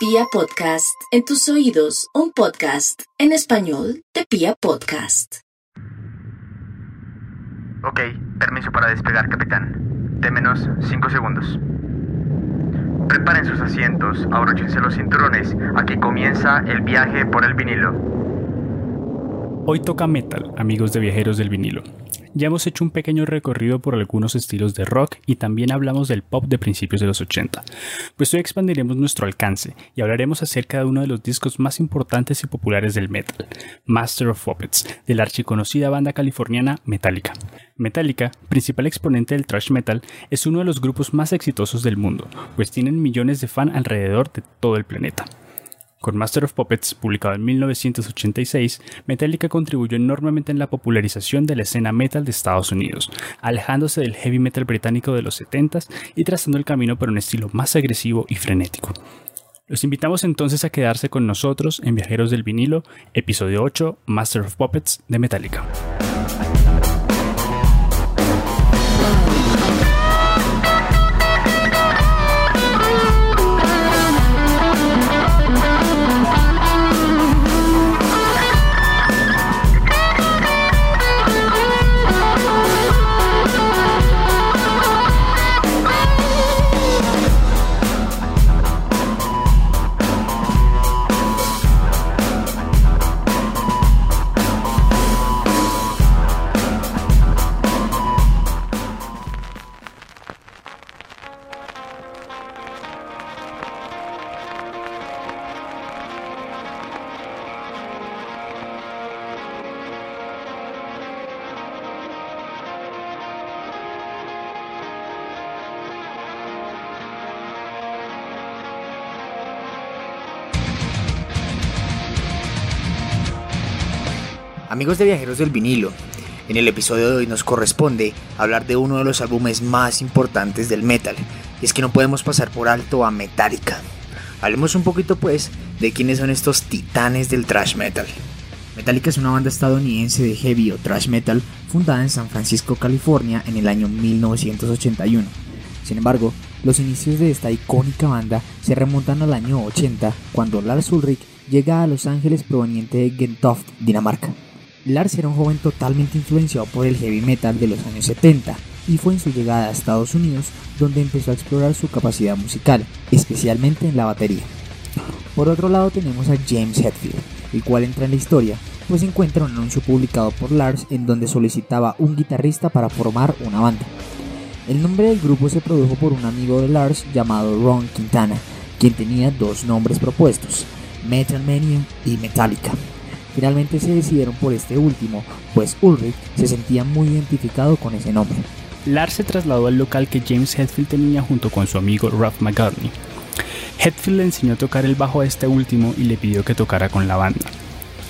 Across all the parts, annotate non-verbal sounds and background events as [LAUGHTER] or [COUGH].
Pia Podcast, en tus oídos, un podcast en español de Pia Podcast. Ok, permiso para despegar, capitán. De menos 5 segundos. Preparen sus asientos, abróchense los cinturones. Aquí comienza el viaje por el vinilo. Hoy toca metal, amigos de viajeros del vinilo. Ya hemos hecho un pequeño recorrido por algunos estilos de rock y también hablamos del pop de principios de los 80. Pues hoy expandiremos nuestro alcance y hablaremos acerca de uno de los discos más importantes y populares del metal, Master of Puppets, de la archiconocida banda californiana Metallica. Metallica, principal exponente del thrash metal, es uno de los grupos más exitosos del mundo, pues tienen millones de fans alrededor de todo el planeta. Con Master of Puppets, publicado en 1986, Metallica contribuyó enormemente en la popularización de la escena metal de Estados Unidos, alejándose del heavy metal británico de los 70s y trazando el camino para un estilo más agresivo y frenético. Los invitamos entonces a quedarse con nosotros en Viajeros del Vinilo, episodio 8, Master of Puppets de Metallica. Amigos de Viajeros del Vinilo, en el episodio de hoy nos corresponde hablar de uno de los álbumes más importantes del metal, y es que no podemos pasar por alto a Metallica. Hablemos un poquito pues de quiénes son estos titanes del thrash metal. Metallica es una banda estadounidense de heavy o thrash metal fundada en San Francisco, California en el año 1981. Sin embargo, los inicios de esta icónica banda se remontan al año 80 cuando Lars Ulrich llega a Los Ángeles proveniente de Gentoft, Dinamarca. Lars era un joven totalmente influenciado por el heavy metal de los años 70 y fue en su llegada a Estados Unidos donde empezó a explorar su capacidad musical, especialmente en la batería. Por otro lado tenemos a James Hetfield, el cual entra en la historia, pues encuentra un anuncio publicado por Lars en donde solicitaba un guitarrista para formar una banda. El nombre del grupo se produjo por un amigo de Lars llamado Ron Quintana, quien tenía dos nombres propuestos, Metal Mania y Metallica. Finalmente se decidieron por este último, pues Ulrich se sentía muy identificado con ese nombre. Lars se trasladó al local que James Hetfield tenía junto con su amigo Ralph McGarney. Hetfield le enseñó a tocar el bajo a este último y le pidió que tocara con la banda.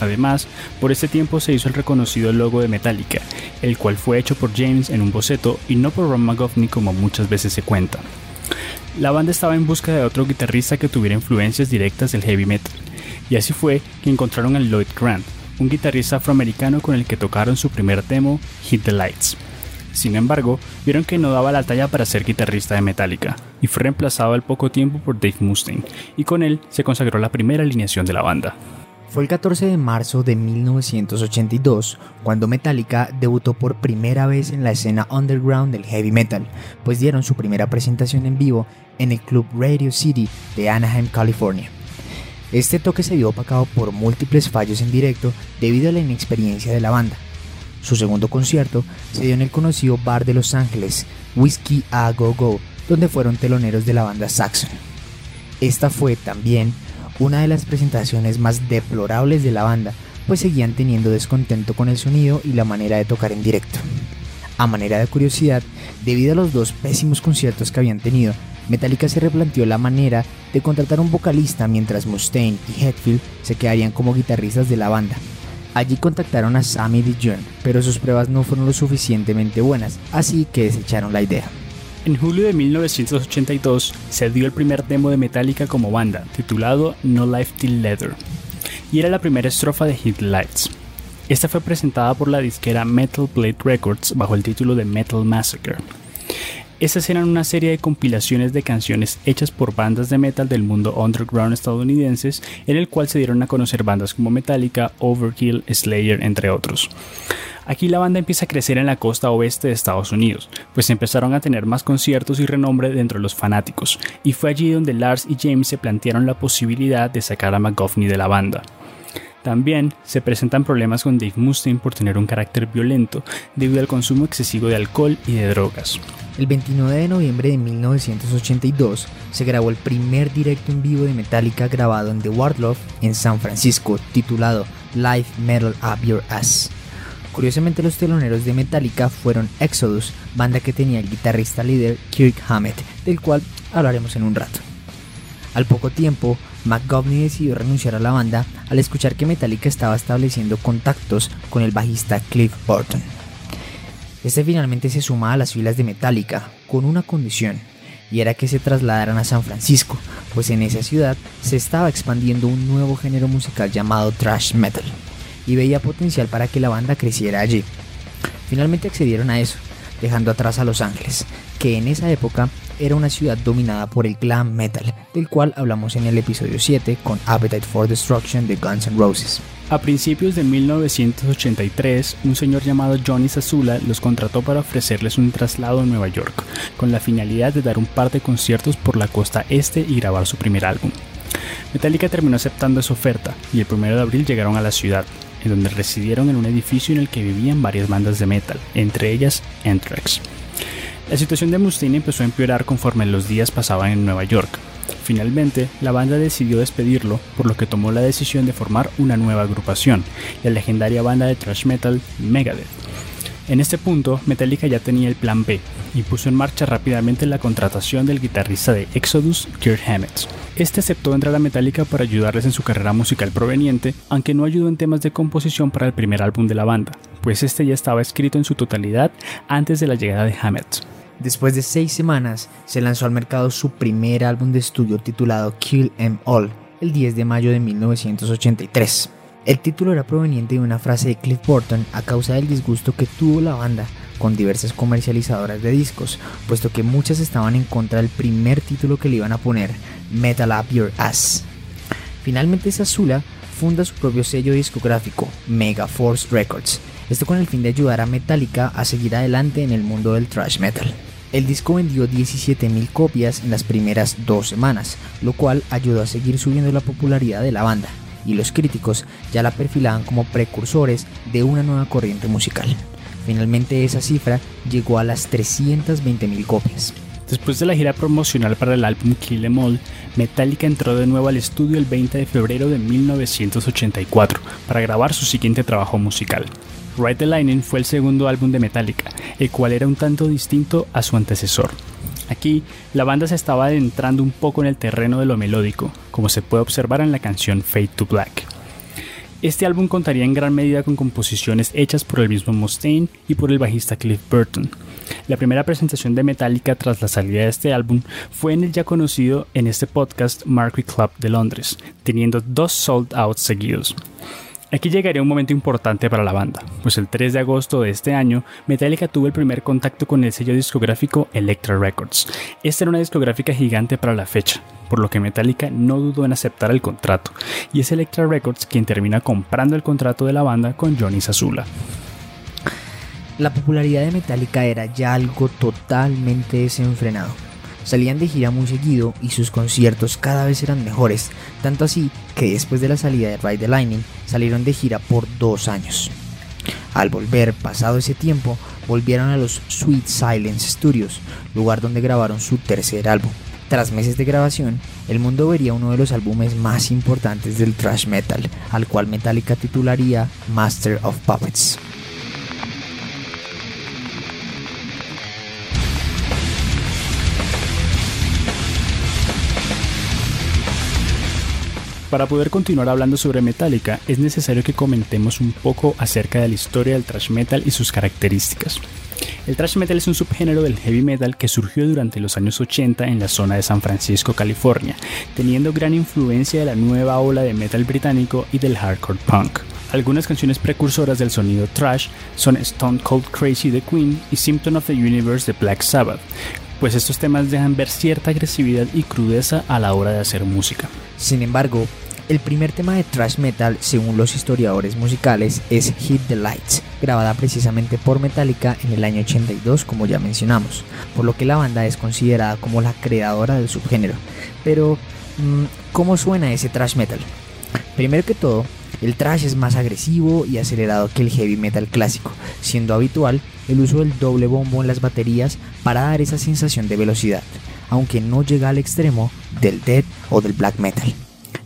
Además, por este tiempo se hizo el reconocido logo de Metallica, el cual fue hecho por James en un boceto y no por Ron McGovney como muchas veces se cuenta. La banda estaba en busca de otro guitarrista que tuviera influencias directas del heavy metal, y así fue que encontraron a Lloyd Grant, un guitarrista afroamericano con el que tocaron su primer demo, Hit the Lights. Sin embargo, vieron que no daba la talla para ser guitarrista de Metallica, y fue reemplazado al poco tiempo por Dave Mustaine, y con él se consagró la primera alineación de la banda. Fue el 14 de marzo de 1982 cuando Metallica debutó por primera vez en la escena underground del heavy metal, pues dieron su primera presentación en vivo en el club Radio City de Anaheim, California. Este toque se vio opacado por múltiples fallos en directo debido a la inexperiencia de la banda. Su segundo concierto se dio en el conocido bar de Los Ángeles, Whiskey A Go Go, donde fueron teloneros de la banda Saxon. Esta fue también una de las presentaciones más deplorables de la banda, pues seguían teniendo descontento con el sonido y la manera de tocar en directo. A manera de curiosidad, debido a los dos pésimos conciertos que habían tenido, Metallica se replanteó la manera de contratar un vocalista mientras Mustaine y Hetfield se quedarían como guitarristas de la banda. Allí contactaron a Sammy Dijon, pero sus pruebas no fueron lo suficientemente buenas, así que desecharon la idea. En julio de 1982 se dio el primer demo de Metallica como banda, titulado No Life Till Leather, y era la primera estrofa de Hit Lights. Esta fue presentada por la disquera Metal Blade Records bajo el título de Metal Massacre. Estas eran una serie de compilaciones de canciones hechas por bandas de metal del mundo underground estadounidenses, en el cual se dieron a conocer bandas como Metallica, Overkill, Slayer, entre otros. Aquí la banda empieza a crecer en la costa oeste de Estados Unidos, pues empezaron a tener más conciertos y renombre dentro de los fanáticos, y fue allí donde Lars y James se plantearon la posibilidad de sacar a McGoffney de la banda. También se presentan problemas con Dave Mustaine por tener un carácter violento debido al consumo excesivo de alcohol y de drogas. El 29 de noviembre de 1982 se grabó el primer directo en vivo de Metallica grabado en The Wardlow en San Francisco, titulado Live Metal Up Your Ass. Curiosamente los teloneros de Metallica fueron Exodus, banda que tenía el guitarrista líder Kirk Hammett, del cual hablaremos en un rato. Al poco tiempo, McGovney decidió renunciar a la banda al escuchar que Metallica estaba estableciendo contactos con el bajista Cliff Burton. Este finalmente se suma a las filas de Metallica con una condición, y era que se trasladaran a San Francisco, pues en esa ciudad se estaba expandiendo un nuevo género musical llamado thrash metal, y veía potencial para que la banda creciera allí. Finalmente accedieron a eso, dejando atrás a Los Ángeles, que en esa época era una ciudad dominada por el glam metal, del cual hablamos en el episodio 7 con Appetite for Destruction de Guns N' Roses. A principios de 1983, un señor llamado Johnny Sazula los contrató para ofrecerles un traslado a Nueva York, con la finalidad de dar un par de conciertos por la costa este y grabar su primer álbum. Metallica terminó aceptando esa oferta y el 1 de abril llegaron a la ciudad, en donde residieron en un edificio en el que vivían varias bandas de metal, entre ellas Anthrax. La situación de Mustaine empezó a empeorar conforme los días pasaban en Nueva York. Finalmente, la banda decidió despedirlo, por lo que tomó la decisión de formar una nueva agrupación, la legendaria banda de thrash metal Megadeth. En este punto, Metallica ya tenía el plan B y puso en marcha rápidamente la contratación del guitarrista de Exodus, Kirk Hammett. Este aceptó entrar a Metallica para ayudarles en su carrera musical proveniente, aunque no ayudó en temas de composición para el primer álbum de la banda, pues este ya estaba escrito en su totalidad antes de la llegada de Hammett. Después de seis semanas, se lanzó al mercado su primer álbum de estudio titulado Kill Em All, el 10 de mayo de 1983. El título era proveniente de una frase de Cliff Burton a causa del disgusto que tuvo la banda con diversas comercializadoras de discos, puesto que muchas estaban en contra del primer título que le iban a poner, Metal Up Your Ass. Finalmente Sazula funda su propio sello discográfico, Mega Force Records, esto con el fin de ayudar a Metallica a seguir adelante en el mundo del thrash metal. El disco vendió 17.000 copias en las primeras dos semanas, lo cual ayudó a seguir subiendo la popularidad de la banda, y los críticos ya la perfilaban como precursores de una nueva corriente musical. Finalmente esa cifra llegó a las 320.000 copias. Después de la gira promocional para el álbum Kill Em All, Metallica entró de nuevo al estudio el 20 de febrero de 1984 para grabar su siguiente trabajo musical. Ride the Lightning fue el segundo álbum de Metallica, el cual era un tanto distinto a su antecesor. Aquí, la banda se estaba adentrando un poco en el terreno de lo melódico, como se puede observar en la canción Fade to Black. Este álbum contaría en gran medida con composiciones hechas por el mismo Mustaine y por el bajista Cliff Burton. La primera presentación de Metallica tras la salida de este álbum fue en el ya conocido en este podcast Marquee Club de Londres, teniendo dos sold outs seguidos. Aquí llegaría un momento importante para la banda, pues el 3 de agosto de este año, Metallica tuvo el primer contacto con el sello discográfico Elektra Records. Esta era una discográfica gigante para la fecha, por lo que Metallica no dudó en aceptar el contrato, y es Elektra Records quien termina comprando el contrato de la banda con Johnny Sazula. La popularidad de Metallica era ya algo totalmente desenfrenado Salían de gira muy seguido y sus conciertos cada vez eran mejores, tanto así que después de la salida de Ride the Lightning salieron de gira por dos años. Al volver, pasado ese tiempo, volvieron a los Sweet Silence Studios, lugar donde grabaron su tercer álbum. Tras meses de grabación, el mundo vería uno de los álbumes más importantes del thrash metal, al cual Metallica titularía Master of Puppets. Para poder continuar hablando sobre Metallica, es necesario que comentemos un poco acerca de la historia del thrash metal y sus características. El thrash metal es un subgénero del heavy metal que surgió durante los años 80 en la zona de San Francisco, California, teniendo gran influencia de la nueva ola de metal británico y del hardcore punk. Algunas canciones precursoras del sonido thrash son Stone Cold Crazy de Queen y Symptom of the Universe de Black Sabbath, pues estos temas dejan ver cierta agresividad y crudeza a la hora de hacer música. Sin embargo, el primer tema de thrash metal, según los historiadores musicales, es Hit the Lights, grabada precisamente por Metallica en el año 82, como ya mencionamos, por lo que la banda es considerada como la creadora del subgénero. Pero, mm, ¿cómo suena ese thrash metal? Primero que todo, el thrash es más agresivo y acelerado que el heavy metal clásico, siendo habitual el uso del doble bombo en las baterías para dar esa sensación de velocidad, aunque no llega al extremo del death o del black metal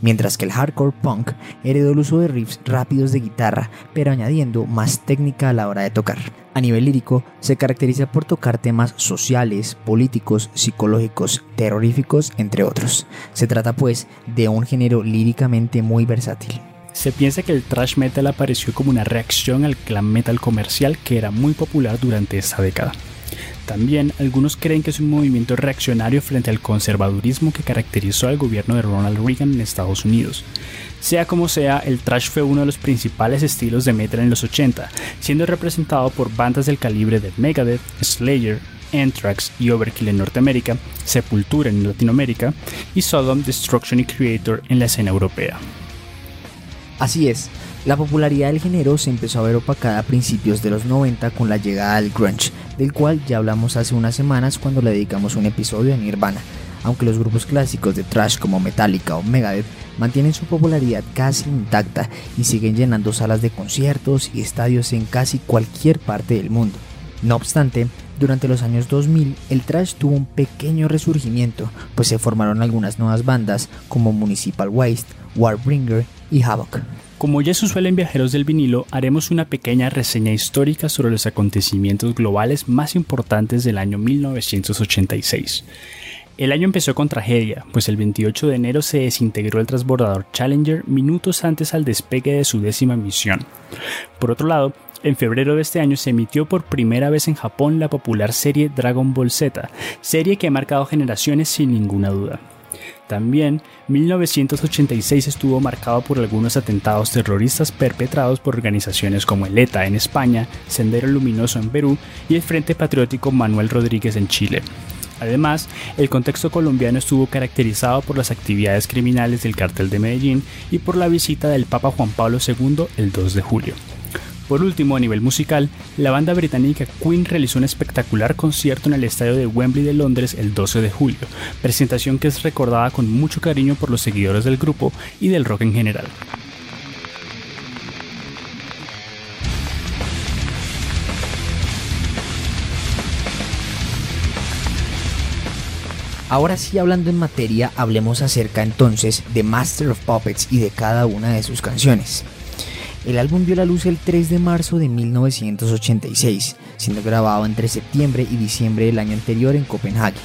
mientras que el hardcore punk heredó el uso de riffs rápidos de guitarra, pero añadiendo más técnica a la hora de tocar. A nivel lírico, se caracteriza por tocar temas sociales, políticos, psicológicos, terroríficos, entre otros. Se trata pues de un género líricamente muy versátil. Se piensa que el thrash metal apareció como una reacción al glam metal comercial que era muy popular durante esta década. También algunos creen que es un movimiento reaccionario frente al conservadurismo que caracterizó al gobierno de Ronald Reagan en Estados Unidos. Sea como sea, el thrash fue uno de los principales estilos de metal en los 80, siendo representado por bandas del calibre de Megadeth, Slayer, Anthrax y Overkill en Norteamérica, Sepultura en Latinoamérica y Sodom, Destruction y Creator en la escena europea. Así es, la popularidad del género se empezó a ver opacada a principios de los 90 con la llegada del grunge, del cual ya hablamos hace unas semanas cuando le dedicamos un episodio a Nirvana. Aunque los grupos clásicos de thrash como Metallica o Megadeth mantienen su popularidad casi intacta y siguen llenando salas de conciertos y estadios en casi cualquier parte del mundo. No obstante, durante los años 2000 el thrash tuvo un pequeño resurgimiento, pues se formaron algunas nuevas bandas como Municipal Waste, Warbringer Como ya es usual en Viajeros del Vinilo, haremos una pequeña reseña histórica sobre los acontecimientos globales más importantes del año 1986. El año empezó con tragedia, pues el 28 de enero se desintegró el transbordador Challenger minutos antes al despegue de su décima misión. Por otro lado, en febrero de este año se emitió por primera vez en Japón la popular serie Dragon Ball Z, serie que ha marcado generaciones sin ninguna duda. También 1986 estuvo marcado por algunos atentados terroristas perpetrados por organizaciones como el ETA en España, Sendero Luminoso en Perú y el Frente Patriótico Manuel Rodríguez en Chile. Además, el contexto colombiano estuvo caracterizado por las actividades criminales del cartel de Medellín y por la visita del Papa Juan Pablo II el 2 de julio. Por último, a nivel musical, la banda británica Queen realizó un espectacular concierto en el estadio de Wembley de Londres el 12 de julio, presentación que es recordada con mucho cariño por los seguidores del grupo y del rock en general. Ahora sí, hablando en materia, hablemos acerca entonces de Master of Puppets y de cada una de sus canciones. El álbum vio la luz el 3 de marzo de 1986, siendo grabado entre septiembre y diciembre del año anterior en Copenhague.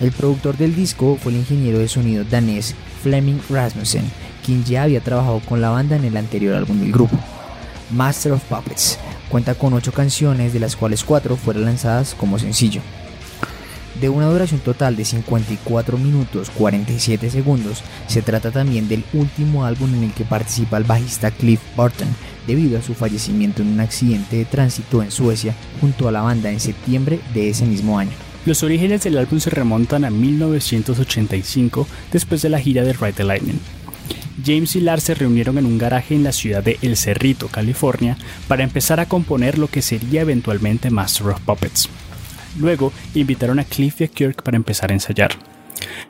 El productor del disco fue el ingeniero de sonido danés Fleming Rasmussen, quien ya había trabajado con la banda en el anterior álbum del grupo. Master of Puppets cuenta con 8 canciones, de las cuales 4 fueron lanzadas como sencillo. De una duración total de 54 minutos 47 segundos, se trata también del último álbum en el que participa el bajista Cliff Burton, debido a su fallecimiento en un accidente de tránsito en Suecia junto a la banda en septiembre de ese mismo año. Los orígenes del álbum se remontan a 1985, después de la gira de Ride the Lightning. James y Lars se reunieron en un garaje en la ciudad de El Cerrito, California, para empezar a componer lo que sería eventualmente Master of Puppets. Luego invitaron a Cliff y a Kirk para empezar a ensayar.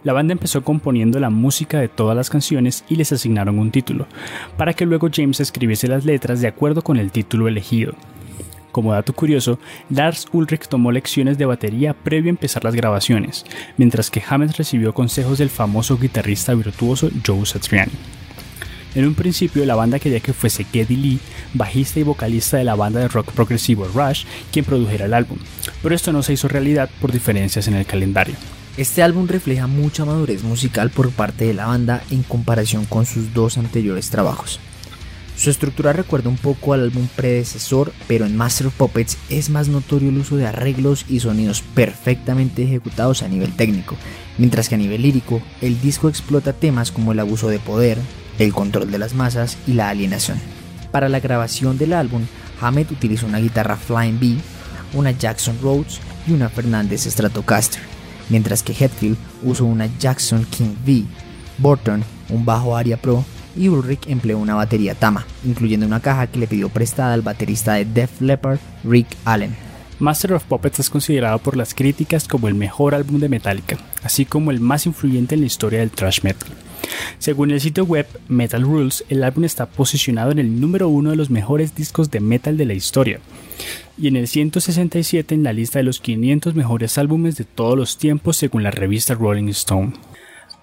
La banda empezó componiendo la música de todas las canciones y les asignaron un título, para que luego James escribiese las letras de acuerdo con el título elegido. Como dato curioso, Lars Ulrich tomó lecciones de batería previo a empezar las grabaciones, mientras que Hammett recibió consejos del famoso guitarrista virtuoso Joe Satriani. En un principio la banda quería que fuese Geddy Lee, bajista y vocalista de la banda de rock progresivo Rush, quien produjera el álbum, pero esto no se hizo realidad por diferencias en el calendario. Este álbum refleja mucha madurez musical por parte de la banda en comparación con sus dos anteriores trabajos. Su estructura recuerda un poco al álbum predecesor, pero en Master of Puppets es más notorio el uso de arreglos y sonidos perfectamente ejecutados a nivel técnico, mientras que a nivel lírico, el disco explota temas como el abuso de poder, el control de las masas y la alienación. Para la grabación del álbum, Hammett utilizó una guitarra Flying B, una Jackson Rhodes y una Fernández Stratocaster, mientras que Hetfield usó una Jackson King V, Burton un bajo Aria Pro y Ulrich empleó una batería Tama, incluyendo una caja que le pidió prestada al baterista de Def Leppard, Rick Allen. Master of Puppets es considerado por las críticas como el mejor álbum de Metallica, así como el más influyente en la historia del thrash metal. Según el sitio web Metal Rules, el álbum está posicionado en el número uno de los mejores discos de metal de la historia y en el 167 en la lista de los 500 mejores álbumes de todos los tiempos según la revista Rolling Stone.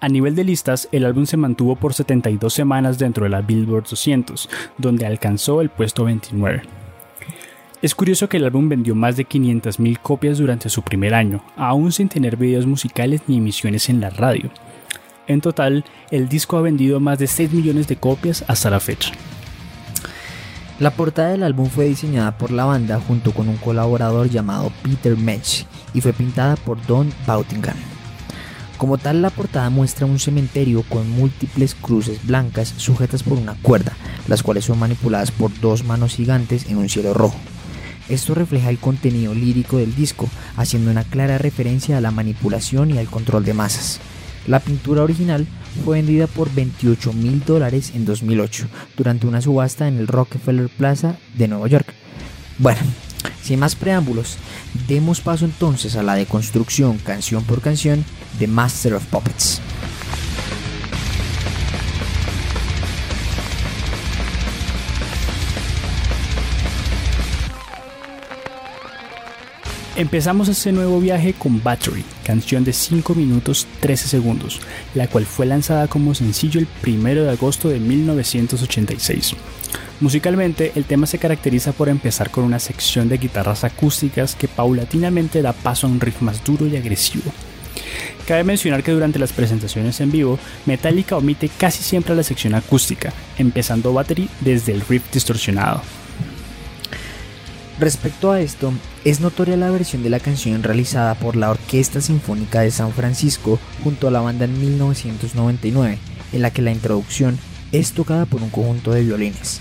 A nivel de listas, el álbum se mantuvo por 72 semanas dentro de la Billboard 200, donde alcanzó el puesto 29. Es curioso que el álbum vendió más de 500.000 copias durante su primer año, aún sin tener videos musicales ni emisiones en la radio. En total, el disco ha vendido más de 6 millones de copias hasta la fecha. La portada del álbum fue diseñada por la banda junto con un colaborador llamado Peter Metz y fue pintada por Don Bautingham. Como tal, la portada muestra un cementerio con múltiples cruces blancas sujetas por una cuerda, las cuales son manipuladas por dos manos gigantes en un cielo rojo. Esto refleja el contenido lírico del disco, haciendo una clara referencia a la manipulación y al control de masas. La pintura original fue vendida por 28 mil dólares en 2008 durante una subasta en el Rockefeller Plaza de Nueva York. Bueno, sin más preámbulos, demos paso entonces a la deconstrucción canción por canción de Master of Puppets. Empezamos este nuevo viaje con Battery, canción de 5 minutos 13 segundos, la cual fue lanzada como sencillo el 1 de agosto de 1986. Musicalmente, el tema se caracteriza por empezar con una sección de guitarras acústicas que paulatinamente da paso a un riff más duro y agresivo. Cabe mencionar que durante las presentaciones en vivo, Metallica omite casi siempre la sección acústica, empezando Battery desde el riff distorsionado. Respecto a esto, es notoria la versión de la canción realizada por la Orquesta Sinfónica de San Francisco junto a la banda en 1999, en la que la introducción es tocada por un conjunto de violines.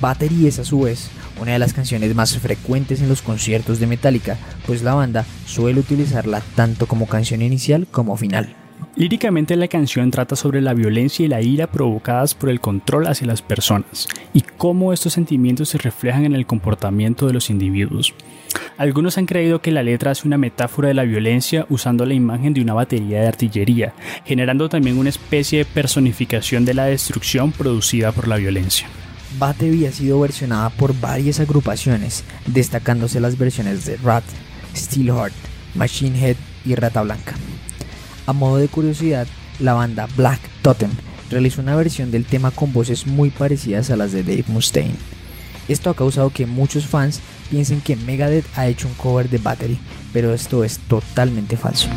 Battery es a su vez una de las canciones más frecuentes en los conciertos de Metallica, pues la banda suele utilizarla tanto como canción inicial como final. Líricamente la canción trata sobre la violencia y la ira provocadas por el control hacia las personas y cómo estos sentimientos se reflejan en el comportamiento de los individuos. Algunos han creído que la letra hace una metáfora de la violencia usando la imagen de una batería de artillería, generando también una especie de personificación de la destrucción producida por la violencia. Battery ha sido versionada por varias agrupaciones, destacándose las versiones de Rat, Steelheart, Machine Head y Rata Blanca. A modo de curiosidad, la banda Black Totem realizó una versión del tema con voces muy parecidas a las de Dave Mustaine. Esto ha causado que muchos fans piensen que Megadeth ha hecho un cover de Battery, pero esto es totalmente falso.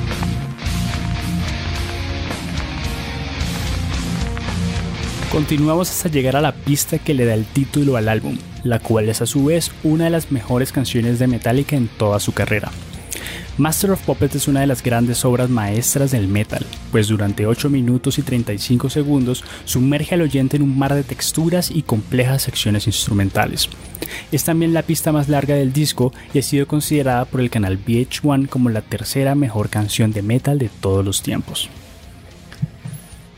Continuamos hasta llegar a la pista que le da el título al álbum, la cual es a su vez una de las mejores canciones de Metallica en toda su carrera. Master of Puppets es una de las grandes obras maestras del metal, pues durante 8 minutos y 35 segundos sumerge al oyente en un mar de texturas y complejas secciones instrumentales. Es también la pista más larga del disco y ha sido considerada por el canal VH1 como la tercera mejor canción de metal de todos los tiempos.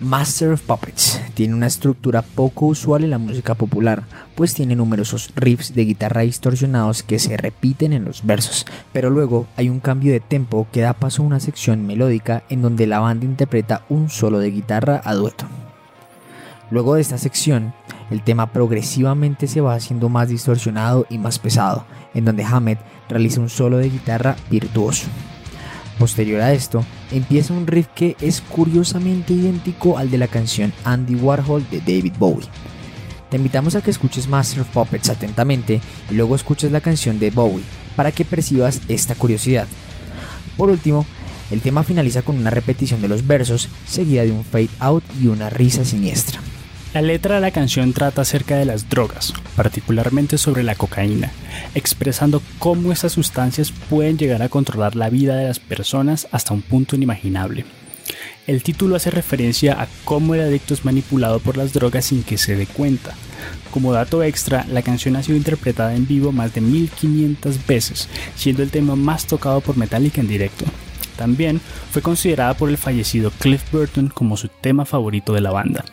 Master of Puppets tiene una estructura poco usual en la música popular, pues tiene numerosos riffs de guitarra distorsionados que se repiten en los versos, pero luego hay un cambio de tempo que da paso a una sección melódica en donde la banda interpreta un solo de guitarra a dueto. Luego de esta sección, el tema progresivamente se va haciendo más distorsionado y más pesado, en donde Hammett realiza un solo de guitarra virtuoso. Posterior a esto, empieza un riff que es curiosamente idéntico al de la canción Andy Warhol de David Bowie. Te invitamos a que escuches Master of Puppets atentamente y luego escuches la canción de Bowie para que percibas esta curiosidad. Por último, el tema finaliza con una repetición de los versos seguida de un fade out y una risa siniestra. La letra de la canción trata acerca de las drogas, particularmente sobre la cocaína, expresando cómo estas sustancias pueden llegar a controlar la vida de las personas hasta un punto inimaginable. El título hace referencia a cómo el adicto es manipulado por las drogas sin que se dé cuenta, Como dato extra, la canción ha sido interpretada en vivo más de 1500 veces, siendo el tema más tocado por Metallica en directo. También fue considerada por el fallecido Cliff Burton como su tema favorito de la banda.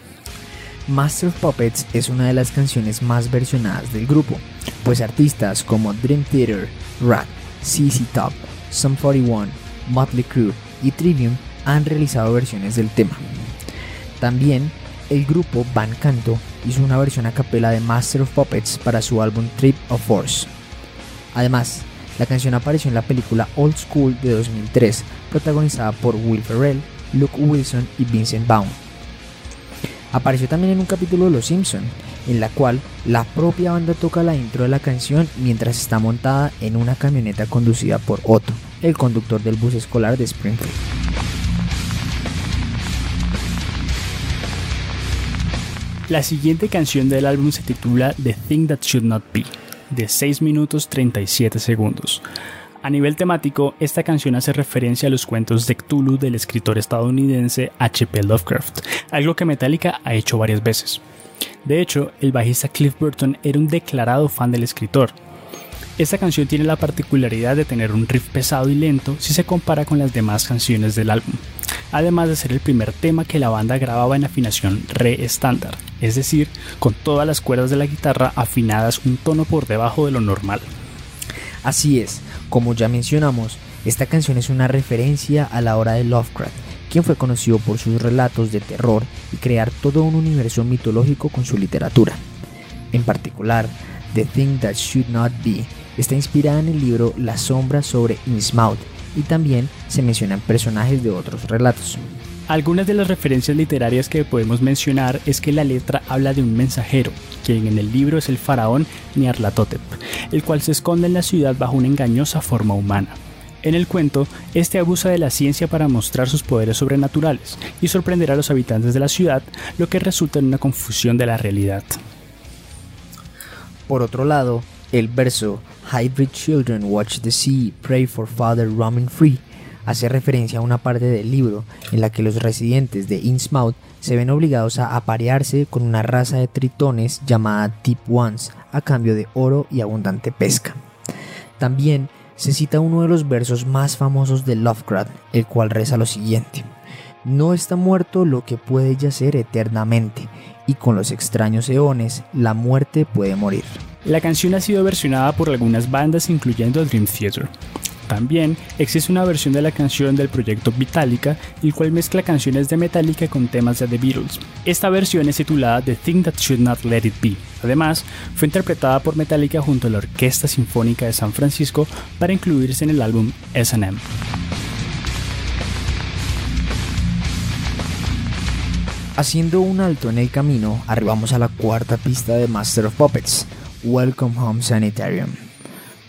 Master of Puppets es una de las canciones más versionadas del grupo, pues artistas como Dream Theater, Rat, CC Top, Sum 41, Motley Crue y Trivium han realizado versiones del tema. También el grupo Van Canto hizo una versión a capela de Master of Puppets para su álbum Trip of Force. Además, la canción apareció en la película Old School de 2003, protagonizada por Will Ferrell, Luke Wilson y Vincent Vaughn. Apareció también en un capítulo de Los Simpson, en la cual la propia banda toca la intro de la canción mientras está montada en una camioneta conducida por Otto, el conductor del bus escolar de Springfield. La siguiente canción del álbum se titula The Thing That Should Not Be, de 6 minutos 37 segundos. A nivel temático, esta canción hace referencia a los cuentos de Cthulhu del escritor estadounidense H.P. Lovecraft, algo que Metallica ha hecho varias veces. De hecho, el bajista Cliff Burton era un declarado fan del escritor. Esta canción tiene la particularidad de tener un riff pesado y lento si se compara con las demás canciones del álbum, además de ser el primer tema que la banda grababa en afinación re estándar, es decir, con todas las cuerdas de la guitarra afinadas un tono por debajo de lo normal. Así es, como ya mencionamos, esta canción es una referencia a la hora de Lovecraft, quien fue conocido por sus relatos de terror y crear todo un universo mitológico con su literatura. En particular, The Thing That Should Not Be está inspirada en el libro La sombra sobre Innsmouth y también se mencionan personajes de otros relatos. Algunas de las referencias literarias que podemos mencionar es que la letra habla de un mensajero, quien en el libro es el faraón Nyarlathotep, el cual se esconde en la ciudad bajo una engañosa forma humana. En el cuento, este abusa de la ciencia para mostrar sus poderes sobrenaturales y sorprender a los habitantes de la ciudad, lo que resulta en una confusión de la realidad. Por otro lado, el verso Hybrid Children Watch the Sea, Pray for Father Roaming Free hace referencia a una parte del libro en la que los residentes de Innsmouth se ven obligados a aparearse con una raza de tritones llamada Deep Ones a cambio de oro y abundante pesca. También se cita uno de los versos más famosos de Lovecraft, el cual reza lo siguiente. No está muerto lo que puede yacer eternamente, y con los extraños eones la muerte puede morir. La canción ha sido versionada por algunas bandas incluyendo Dream Theater. También existe una versión de la canción del proyecto Metallica, el cual mezcla canciones de Metallica con temas de The Beatles. Esta versión es titulada The Thing That Should Not Let It Be. Además, fue interpretada por Metallica junto a la Orquesta Sinfónica de San Francisco para incluirse en el álbum SM. Haciendo un alto en el camino, arribamos a la cuarta pista de Master of Puppets, Welcome Home Sanitarium.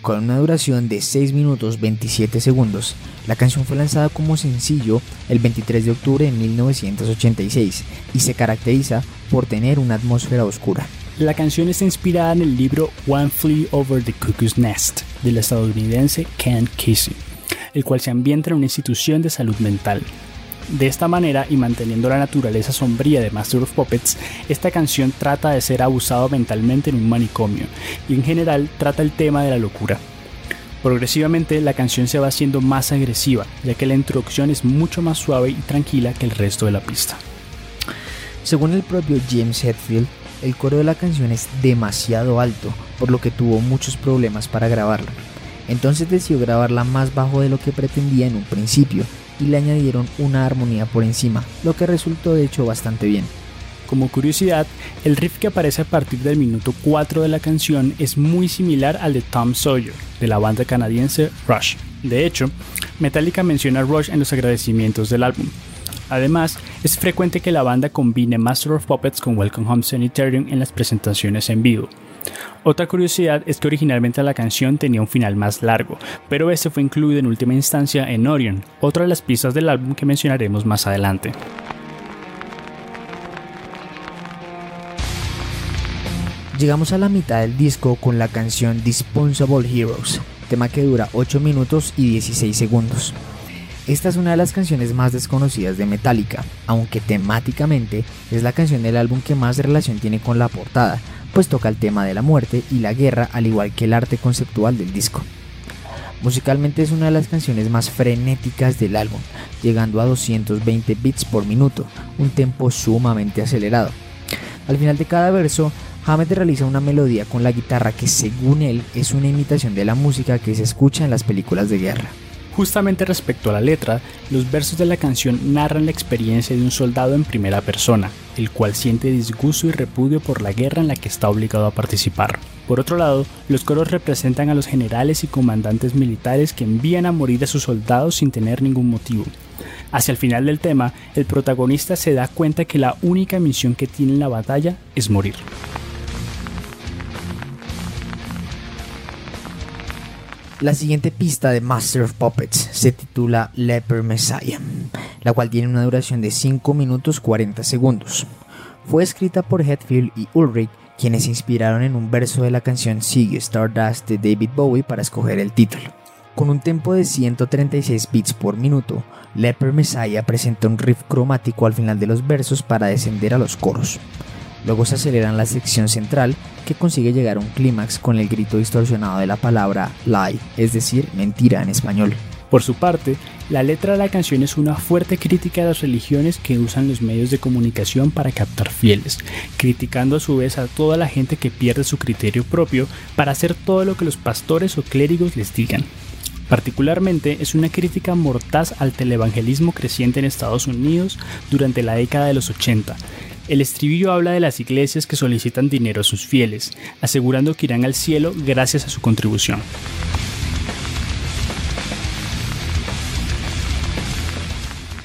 Con una duración de 6 minutos 27 segundos, la canción fue lanzada como sencillo el 23 de octubre de 1986 y se caracteriza por tener una atmósfera oscura. La canción está inspirada en el libro One Flew Over the Cuckoo's Nest del estadounidense Ken Kesey, el cual se ambienta en una institución de salud mental. De esta manera, y manteniendo la naturaleza sombría de Master of Puppets, esta canción trata de ser abusado mentalmente en un manicomio, y en general trata el tema de la locura. Progresivamente la canción se va haciendo más agresiva, ya que la introducción es mucho más suave y tranquila que el resto de la pista. Según el propio James Hetfield, el coro de la canción es demasiado alto, por lo que tuvo muchos problemas para grabarla. Entonces decidió grabarla más bajo de lo que pretendía en un principio, y le añadieron una armonía por encima, lo que resultó de hecho bastante bien. Como curiosidad, el riff que aparece a partir del minuto 4 de la canción es muy similar al de Tom Sawyer, de la banda canadiense Rush. De hecho, Metallica menciona a Rush en los agradecimientos del álbum. Además, es frecuente que la banda combine Master of Puppets con Welcome Home Sanitarium en las presentaciones en vivo. Otra curiosidad es que originalmente la canción tenía un final más largo, pero este fue incluido en última instancia en Orion, otra de las pistas del álbum que mencionaremos más adelante. Llegamos a la mitad del disco con la canción Dispensable Heroes, tema que dura 8 minutos y 16 segundos. Esta es una de las canciones más desconocidas de Metallica, aunque temáticamente es la canción del álbum que más relación tiene con la portada, pues toca el tema de la muerte y la guerra al igual que el arte conceptual del disco. Musicalmente es una de las canciones más frenéticas del álbum, llegando a 220 bits por minuto, un tempo sumamente acelerado. Al final de cada verso, Hammett realiza una melodía con la guitarra que según él es una imitación de la música que se escucha en las películas de guerra. Justamente respecto a la letra, los versos de la canción narran la experiencia de un soldado en primera persona, el cual siente disgusto y repudio por la guerra en la que está obligado a participar. Por otro lado, los coros representan a los generales y comandantes militares que envían a morir a sus soldados sin tener ningún motivo. Hacia el final del tema, el protagonista se da cuenta que la única misión que tiene en la batalla es morir. La siguiente pista de Master of Puppets se titula Leper Messiah, la cual tiene una duración de 5 minutos 40 segundos. Fue escrita por Hetfield y Ulrich, quienes se inspiraron en un verso de la canción Sigue Stardust de David Bowie para escoger el título. Con un tempo de 136 bits por minuto, Leper Messiah presenta un riff cromático al final de los versos para descender a los coros. Luego se acelera en la sección central que consigue llegar a un clímax con el grito distorsionado de la palabra lie, es decir, mentira en español. Por su parte, la letra de la canción es una fuerte crítica a las religiones que usan los medios de comunicación para captar fieles, criticando a su vez a toda la gente que pierde su criterio propio para hacer todo lo que los pastores o clérigos les digan. Particularmente es una crítica mortaz al televangelismo creciente en Estados Unidos durante la década de los 80, el estribillo habla de las iglesias que solicitan dinero a sus fieles, asegurando que irán al cielo gracias a su contribución.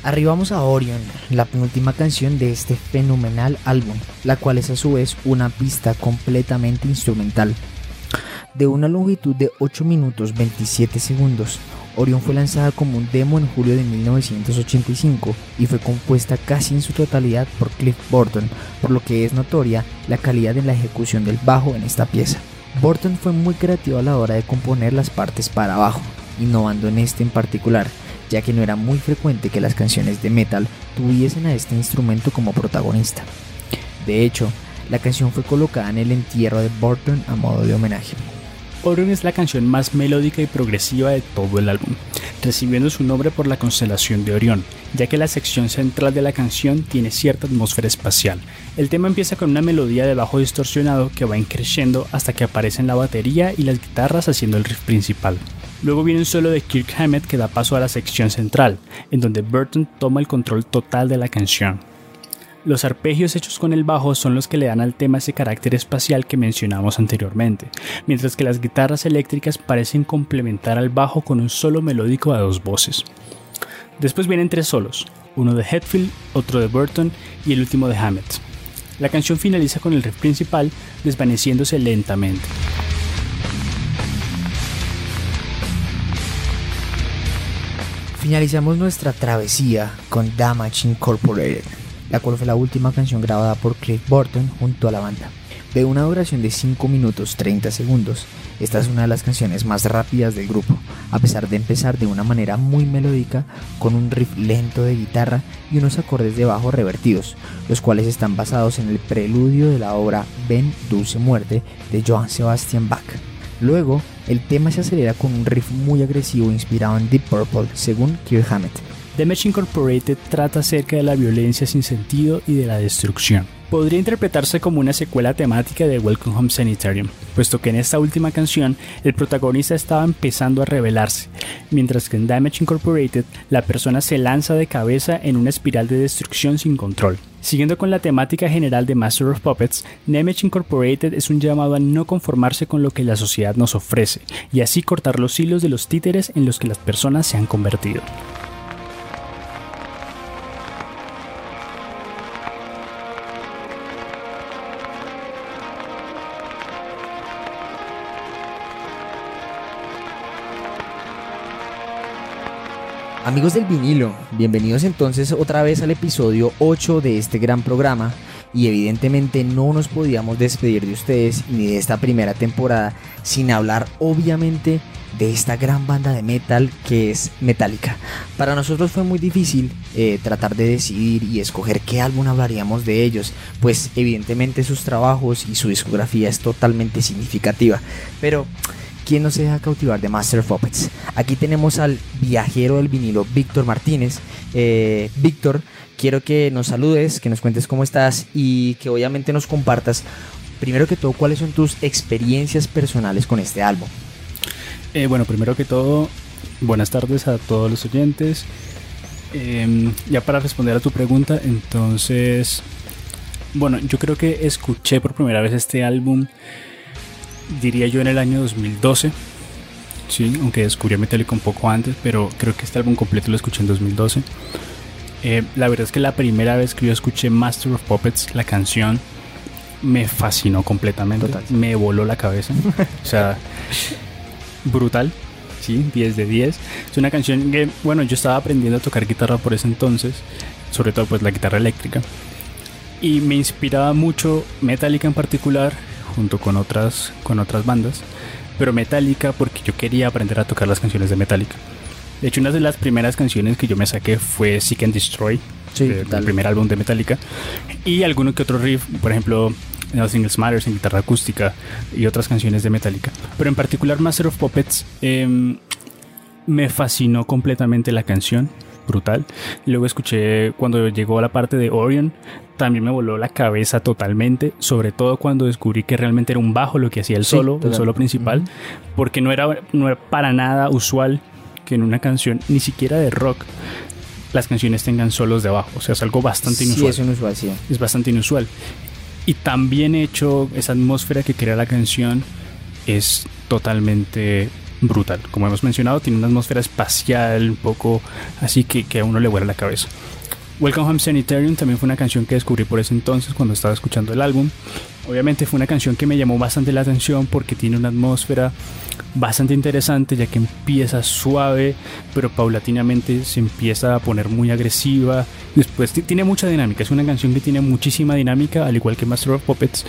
Arribamos a Orion, la penúltima canción de este fenomenal álbum, la cual es a su vez una pista completamente instrumental. De una longitud de 8 minutos 27 segundos, Orion fue lanzada como un demo en julio de 1985 y fue compuesta casi en su totalidad por Cliff Burton, por lo que es notoria la calidad en la ejecución del bajo en esta pieza. Burton fue muy creativo a la hora de componer las partes para bajo, innovando en este en particular, ya que no era muy frecuente que las canciones de metal tuviesen a este instrumento como protagonista. De hecho, la canción fue colocada en el entierro de Burton a modo de homenaje. Orion es la canción más melódica y progresiva de todo el álbum, recibiendo su nombre por la constelación de Orión, ya que la sección central de la canción tiene cierta atmósfera espacial. El tema empieza con una melodía de bajo distorsionado que va increciendo hasta que aparecen la batería y las guitarras haciendo el riff principal. Luego viene un solo de Kirk Hammett que da paso a la sección central, en donde Burton toma el control total de la canción. Los arpegios hechos con el bajo son los que le dan al tema ese carácter espacial que mencionamos anteriormente, mientras que las guitarras eléctricas parecen complementar al bajo con un solo melódico a dos voces. Después vienen tres solos, uno de Hetfield, otro de Burton y el último de Hammett. La canción finaliza con el riff principal desvaneciéndose lentamente. Finalizamos nuestra travesía con Damage Incorporated la cual fue la última canción grabada por Cliff Burton junto a la banda. De una duración de 5 minutos 30 segundos, esta es una de las canciones más rápidas del grupo, a pesar de empezar de una manera muy melódica con un riff lento de guitarra y unos acordes de bajo revertidos, los cuales están basados en el preludio de la obra Ben Dulce Muerte de Johann Sebastian Bach. Luego, el tema se acelera con un riff muy agresivo inspirado en Deep Purple, según Kirk Hammett. Damage Incorporated trata acerca de la violencia sin sentido y de la destrucción. Podría interpretarse como una secuela temática de Welcome Home Sanitarium, puesto que en esta última canción el protagonista estaba empezando a rebelarse, mientras que en Damage Incorporated la persona se lanza de cabeza en una espiral de destrucción sin control. Siguiendo con la temática general de Master of Puppets, Damage Incorporated es un llamado a no conformarse con lo que la sociedad nos ofrece, y así cortar los hilos de los títeres en los que las personas se han convertido. Amigos del vinilo, bienvenidos entonces otra vez al episodio 8 de este gran programa y evidentemente no nos podíamos despedir de ustedes ni de esta primera temporada sin hablar obviamente de esta gran banda de metal que es Metallica. Para nosotros fue muy difícil eh, tratar de decidir y escoger qué álbum hablaríamos de ellos, pues evidentemente sus trabajos y su discografía es totalmente significativa. Pero, ¿quién no se deja cautivar de Master of Puppets? Aquí tenemos al viajero del vinilo, Víctor Martínez. Eh, Víctor, quiero que nos saludes, que nos cuentes cómo estás y que obviamente nos compartas, primero que todo, cuáles son tus experiencias personales con este álbum. Eh, bueno, primero que todo, buenas tardes a todos los oyentes. Em, ya para responder a tu pregunta, entonces, bueno, yo creo que escuché por primera vez este álbum, diría yo en el año 2012. Sí, aunque descubrí Metallica un poco antes, pero creo que este álbum completo lo escuché en 2012. Eh, la verdad es que la primera vez que yo escuché Master of Puppets, la canción, me fascinó completamente. Me voló la cabeza. o sea, brutal, sí, 10 de 10. Es una canción que, bueno, yo estaba aprendiendo a tocar guitarra por ese entonces, sobre todo pues la guitarra eléctrica, y me inspiraba mucho Metallica en particular, junto con otras, con otras bandas, pero Metallica porque yo quería aprender a tocar las canciones de Metallica. De hecho, una de las primeras canciones que yo me saqué fue Seek and Destroy, el primer álbum de Metallica, y alguno que otro riff, por ejemplo, Singles Matters en guitarra acústica y otras canciones de Metallica. Pero en particular Master of Puppets em, me fascinó completamente la canción, brutal. Luego escuché cuando llegó a la parte de Orion, también me voló la cabeza totalmente, sobre todo cuando descubrí que realmente era un bajo lo que hacía el solo, el solo principal, porque no era, no era para nada usual que en una canción, ni siquiera de rock, las canciones tengan solos de bajo. O sea, es algo bastante inusual. Sí, es inusual, sí. Es bastante inusual. Y también hecho, esa atmósfera que crea la canción es totalmente brutal. Como hemos mencionado, tiene una atmósfera espacial, un poco así que, que a uno le vuela la cabeza. Welcome Home Sanitarium también fue una canción que descubrí por ese entonces cuando estaba escuchando el álbum. Obviamente fue una canción que me llamó bastante la atención porque tiene una atmósfera bastante interesante ya que empieza suave pero paulatinamente se empieza a poner muy agresiva después tiene mucha dinámica es una canción que tiene muchísima dinámica al igual que Master of Puppets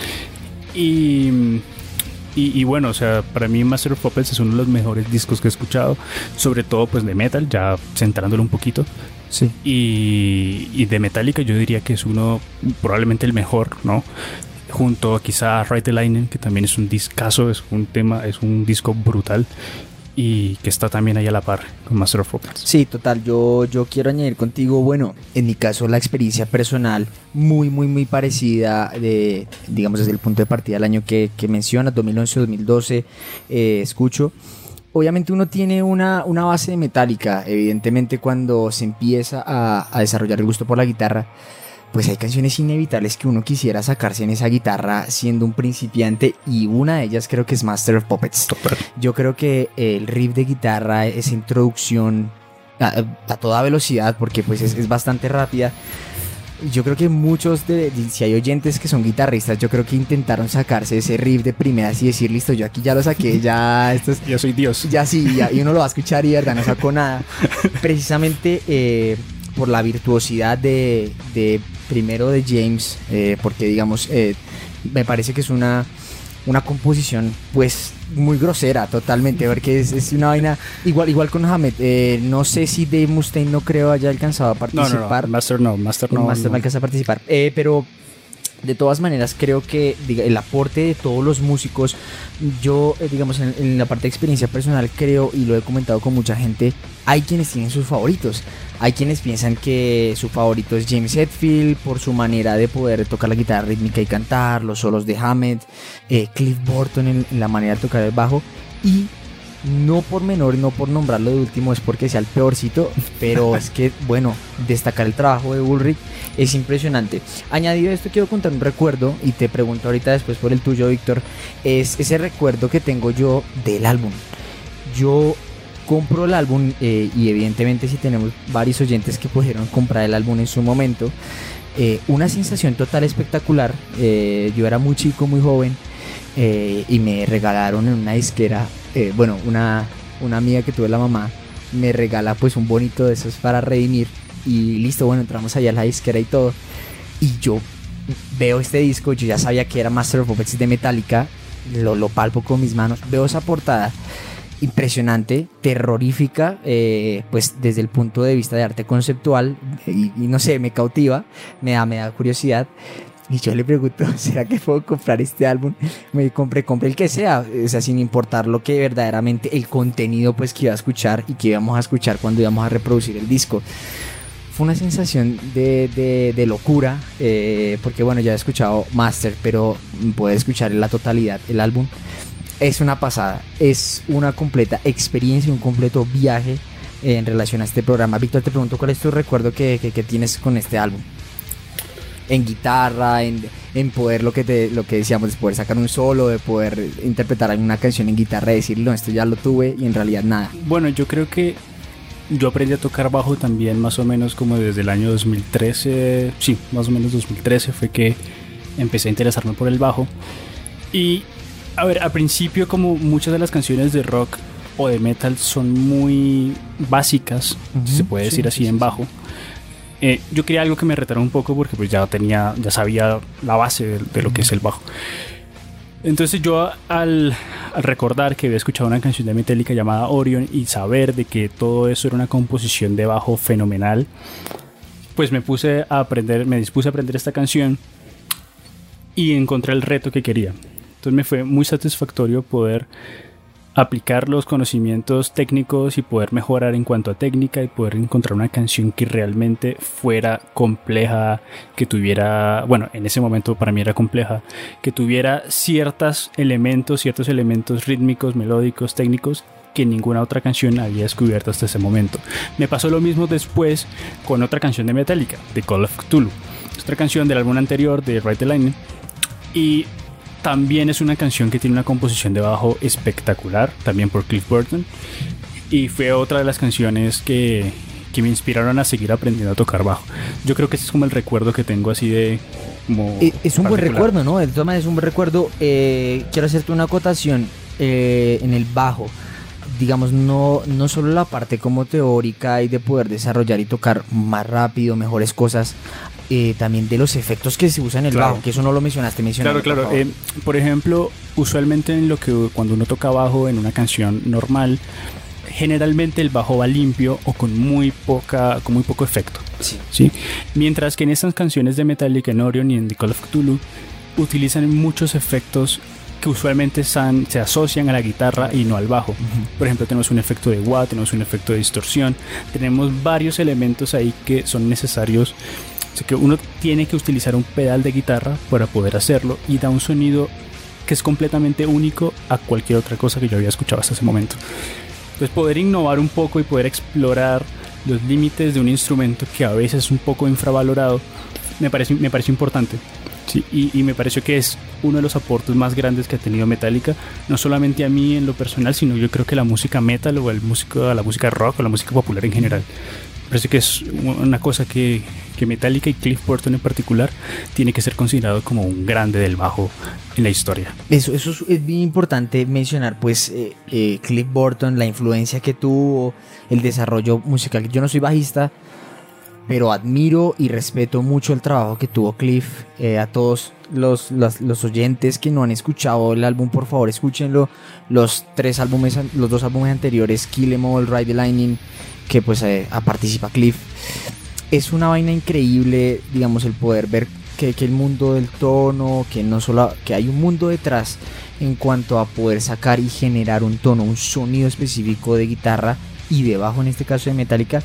y, bueno, o sea, para mí Master of Puppets es uno de los mejores discos que he escuchado, sobre todo pues de metal, ya centrándolo un poquito. Sí. Y, y de Metallica yo diría que es uno, probablemente el mejor, ¿no? junto a quizá Right the Lightning, que también es un discazo, es un tema, es un disco brutal y que está también ahí a la par con Master of Puppets. Sí, total, yo, yo quiero añadir contigo, bueno, en mi caso la experiencia personal muy, muy, muy parecida, de, digamos desde el punto de partida del año que, que mencionas, 2011-2012, eh, escucho. Obviamente uno tiene una, una base metálica, evidentemente cuando se empieza a, a desarrollar el gusto por la guitarra, pues hay canciones inevitables que uno quisiera sacarse en esa guitarra siendo un principiante y una de ellas creo que es Master of Puppets. Yo creo que el riff de guitarra, esa introducción a, toda velocidad, porque pues es, bastante rápida, yo creo que muchos de, si hay oyentes que son guitarristas, yo creo que intentaron sacarse ese riff de primeras y decir, listo, yo aquí ya lo saqué, ya esto [LAUGHS] Yo soy Dios. Ya sí, ya, y uno lo va a escuchar y verdad no sacó nada. [LAUGHS] Precisamente eh, por la virtuosidad de, primero de James, eh, porque digamos, eh, me parece que es una, una composición pues muy grosera totalmente, porque es, es una vaina igual igual con Hamed, eh, no sé si Dave Mustaine no creo haya alcanzado a participar. No, Master no, Master no. Master no, alcanza a participar, pero de todas maneras creo que el aporte de todos los músicos yo digamos en, en, la parte de experiencia personal creo y lo he comentado con mucha gente hay quienes tienen sus favoritos. Hay quienes piensan que su favorito es James Hetfield por su manera de poder tocar la guitarra rítmica y cantar, los solos de Hammett, eh, Cliff Burton en, la manera de tocar el bajo y no por menor, no por nombrarlo de último, es porque sea el peorcito, pero es que, bueno, destacar el trabajo de Ulrich es impresionante. Añadido a esto, quiero contar un recuerdo, y te pregunto ahorita después por el tuyo, Víctor, es ese recuerdo que tengo yo del álbum. Yo compro el álbum eh, y evidentemente si tenemos varios oyentes que pudieron comprar el álbum en su momento, eh, una sensación total espectacular. Eh, yo era muy chico, muy joven y me regalaron en una disquera, bueno, una, una amiga que tuve la mamá me regala pues un bonito de esos para redimir y listo, bueno, entramos allá a la disquera y todo y yo veo este disco, yo ya sabía que era Master of Puppets de Metallica, lo, lo palpo con mis manos, veo esa portada impresionante, terrorífica, eh, pues desde el punto de vista de arte conceptual, y, y, no sé, me cautiva, me da, me da curiosidad. Y yo le pregunto, [LAUGHS] ¿será que puedo comprar este álbum? Me compré, compré el que sea, o sea, sin importar lo que verdaderamente el contenido pues que iba a escuchar y que íbamos a escuchar cuando íbamos a reproducir el disco. Fue una sensación de, de, de locura, eh, porque bueno, ya he escuchado Master, pero puedo escuchar en la totalidad el álbum. Es una pasada, es una completa experiencia, un completo viaje en relación a este programa. Víctor, te pregunto, ¿cuál es tu recuerdo que, que, que tienes con este álbum? En guitarra, en, en, poder lo que te, lo que decíamos, de poder sacar un solo, de poder interpretar una canción en guitarra y decir, no, esto ya lo tuve y en realidad nada. Bueno, yo creo que yo aprendí a tocar bajo también más o menos como desde el año 2013, sí, más o menos 2013 fue que empecé a interesarme por el bajo. Y a ver, al principio como muchas de las canciones de rock o de metal son muy básicas, uh -huh, se puede decir sí, así sí, en bajo. Eh, yo quería algo que me retara un poco porque pues ya tenía, ya sabía la base de, lo que es el bajo. Entonces yo al, al, recordar que había escuchado una canción de Metallica llamada Orion y saber de que todo eso era una composición de bajo fenomenal, pues me puse a aprender, me dispuse a aprender esta canción y encontré el reto que quería. Entonces me fue muy satisfactorio poder aplicar los conocimientos técnicos y poder mejorar en cuanto a técnica y poder encontrar una canción que realmente fuera compleja, que tuviera, bueno, en ese momento para mí era compleja, que tuviera ciertos elementos, ciertos elementos rítmicos, melódicos, técnicos que ninguna otra canción había descubierto hasta ese momento. Me pasó lo mismo después con otra canción de Metallica, de Call of Cthulhu, otra canción del álbum anterior de Ride the Lightning y también es una canción que tiene una composición de bajo espectacular, también por Cliff Burton. Y fue otra de las canciones que, que me inspiraron a seguir aprendiendo a tocar bajo. Yo creo que ese es como el recuerdo que tengo así de... Como es un particular. buen recuerdo, ¿no? Todas maneras es un buen recuerdo. Eh, quiero hacerte una acotación eh, en el bajo. Digamos, no, no solo la parte como teórica y de poder desarrollar y tocar más rápido, mejores cosas, eh, también de los efectos que se usan en el claro. bajo, que eso no lo mencionaste, mencionaste. Claro, claro. Por, eh, por, ejemplo, usualmente en lo que cuando uno toca bajo en una canción normal, generalmente el bajo va limpio o con muy poca, con muy poco efecto. Sí. ¿sí? Mientras que en estas canciones de Metallica, en Orion y en The Call of Cthulhu, utilizan muchos efectos que usualmente se asocian a la guitarra y no al bajo. Uh -huh. Por ejemplo, tenemos un efecto de wah, tenemos un efecto de distorsión, tenemos varios elementos ahí que son necesarios Así que uno tiene que utilizar un pedal de guitarra para poder hacerlo y da un sonido que es completamente único a cualquier otra cosa que yo había escuchado hasta ese momento. Entonces poder innovar un poco y poder explorar los límites de un instrumento que a veces es un poco infravalorado me parece, me parece importante. Sí, y, y, me pareció que es uno de los aportes más grandes que ha tenido Metallica, no solamente a mí en lo personal, sino yo creo que la música metal o el músico, la música rock o la música popular en general parece que es una cosa que, que, Metallica y Cliff Burton en particular tiene que ser considerado como un grande del bajo en la historia. Eso, eso es bien importante mencionar, pues eh, eh, Cliff Burton, la influencia que tuvo, el desarrollo musical. Yo no soy bajista, pero admiro y respeto mucho el trabajo que tuvo Cliff. Eh, a todos los, los, los, oyentes que no han escuchado el álbum, por favor, escúchenlo. Los tres álbumes, los dos álbumes anteriores, Kill Em All, Ride the Lightning, que pues eh, participa Cliff. Es una vaina increíble, digamos, el poder ver que, que, el mundo del tono, que no solo que hay un mundo detrás en cuanto a poder sacar y generar un tono, un sonido específico de guitarra y de bajo, en este caso de Metallica,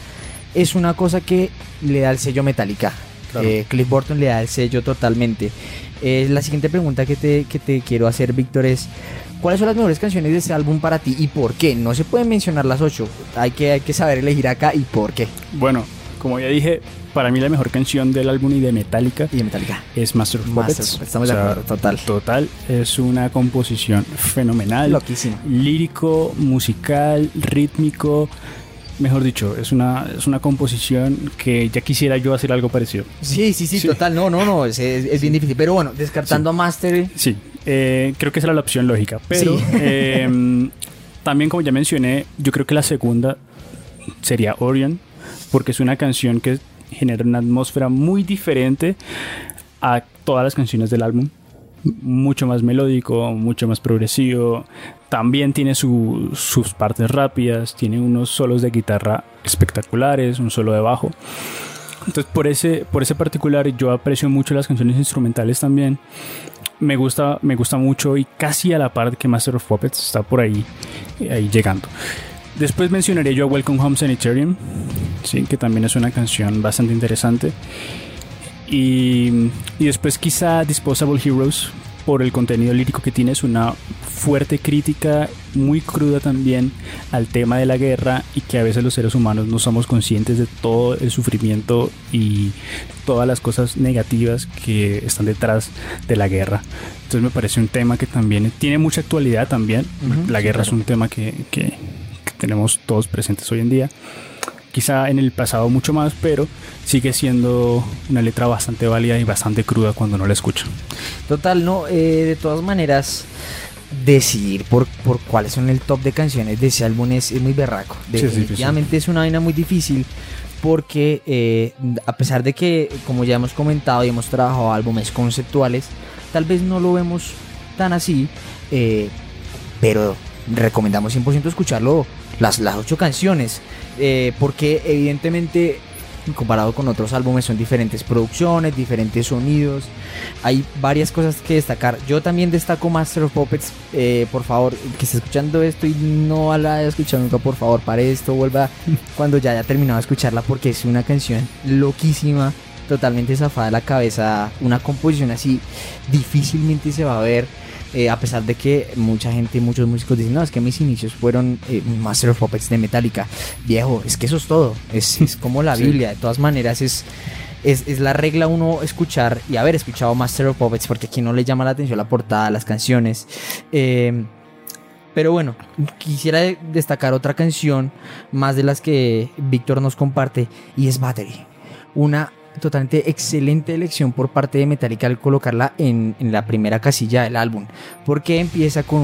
es una cosa que le da el sello Metallica. Claro. Eh, Cliff Burton le da el sello totalmente. Eh, la siguiente pregunta que te, que te quiero hacer, Víctor, es ¿cuáles son las mejores canciones de este álbum para ti y por qué? No se pueden mencionar las ocho, hay que, hay que saber elegir acá y por qué. Bueno, como ya dije, para mí la mejor canción del álbum y de Metallica, y de Metallica. es Master of Puppets. Master, estamos o sea, de acuerdo, total. Total, es una composición fenomenal. Loquísimo. Lírico, musical, rítmico. Mejor dicho, es una, es una composición que ya quisiera yo hacer algo parecido. Sí, sí, sí, sí. total. No, no, no, es, es, es bien difícil. Pero bueno, descartando sí. a Master. Sí, eh, creo que esa era la opción lógica. Pero sí. [LAUGHS] eh, también, como ya mencioné, yo creo que la segunda sería Orion, porque es una canción que genera una atmósfera muy diferente a todas las canciones del álbum. Mucho más melódico, mucho más progresivo. También tiene sus partes rápidas, tiene unos solos de guitarra espectaculares, un solo de bajo. Entonces por ese, por ese particular yo aprecio mucho las canciones instrumentales también. Me gusta, me gusta mucho y casi a la par que Master of Puppets está por ahí, ahí llegando. Después mencionaré yo a Welcome Home Sanitarium, ¿sí? que también es una canción bastante interesante. Y, y después quizá Disposable Heroes, por el contenido lírico que tiene, es una fuerte crítica, muy cruda también al tema de la guerra y que a veces los seres humanos no somos conscientes de todo el sufrimiento y todas las cosas negativas que están detrás de la guerra. Entonces me parece un tema que también tiene mucha actualidad también. la guerra es un tema que, que tenemos todos presentes hoy en día. Quizá en el pasado mucho más, pero sigue siendo una letra bastante válida y bastante cruda cuando no la escucho. Total, no, eh, de todas maneras, decidir por, por cuáles son el top de canciones de ese álbum es, muy berraco. Definitivamente es, una vaina muy difícil porque eh, a pesar de que, como ya hemos comentado y hemos trabajado álbumes conceptuales, tal vez no lo vemos tan así, eh, pero recomendamos 100% escucharlo las, las ocho canciones, eh, porque evidentemente comparado con otros álbumes son diferentes producciones, diferentes sonidos, hay varias cosas que destacar. Yo también destaco Master of Puppets, eh, por favor, que esté escuchando esto y no la haya escuchado nunca, por favor, pare esto, vuelva [LAUGHS] cuando ya haya terminado de escucharla porque es una canción loquísima totalmente zafada de la cabeza, una composición así difícilmente se va a ver eh, a pesar de que mucha gente, muchos músicos dicen, no, es que mis inicios fueron eh, Master of Puppets de Metallica. Viejo, es que eso es todo, es, [LAUGHS] es como la Biblia, de todas maneras es... Es, es, la regla uno escuchar y haber escuchado Master of Puppets porque aquí no le llama la atención la portada, las canciones. Eh, pero bueno, quisiera destacar otra canción más de las que Víctor nos comparte y es Battery. Una totalmente excelente elección por parte de Metallica al colocarla en, la primera casilla del álbum. Porque empieza con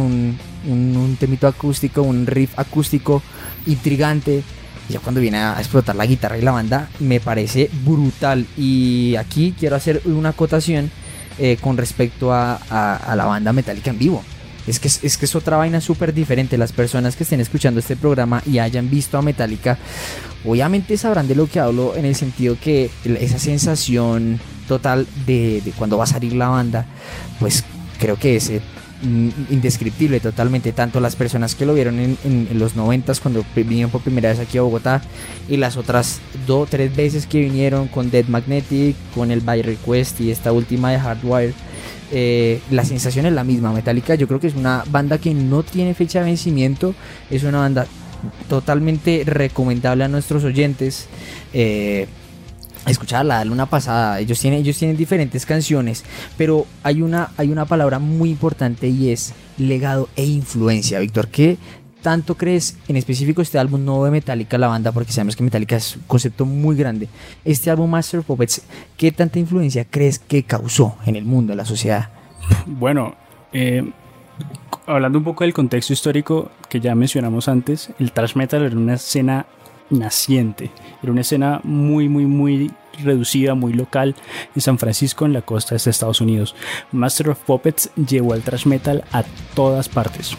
un, temito acústico, un riff acústico intrigante. Ya cuando viene a explotar la guitarra y la banda, me parece brutal. Y aquí quiero hacer una acotación eh, con respecto a la banda Metallica en vivo. Es que es, que es otra vaina súper diferente. Las personas que estén escuchando este programa y hayan visto a Metallica, obviamente sabrán de lo que hablo en el sentido que esa sensación total de, cuando va a salir la banda, pues creo que es eh, indescriptible totalmente. Tanto las personas que lo vieron en, los noventas cuando vinieron por primera vez aquí a Bogotá y las otras dos, tres veces que vinieron con Dead Magnetic, con el By Request y esta última de Hardwire eh, la sensación es la misma. Metallica yo creo que es una banda que no tiene fecha de vencimiento, es una banda totalmente recomendable a nuestros oyentes. Eh, escucharla, darle una pasada. Ellos tienen, ellos tienen diferentes canciones, pero hay una, hay una palabra muy importante y es legado e influencia. Víctor, ¿qué tanto crees en específico este álbum nuevo de Metallica, la banda, porque sabemos que Metallica es un concepto muy grande? Este álbum Master of Puppets, ¿qué tanta influencia crees que causó en el mundo, en la sociedad? Bueno, eh, hablando un poco del contexto histórico que ya mencionamos antes, el thrash metal era una escena naciente, era una escena muy, muy, muy reducida, muy local en San Francisco, en la costa de Estados Unidos. Master of Puppets llevó al thrash metal a todas partes.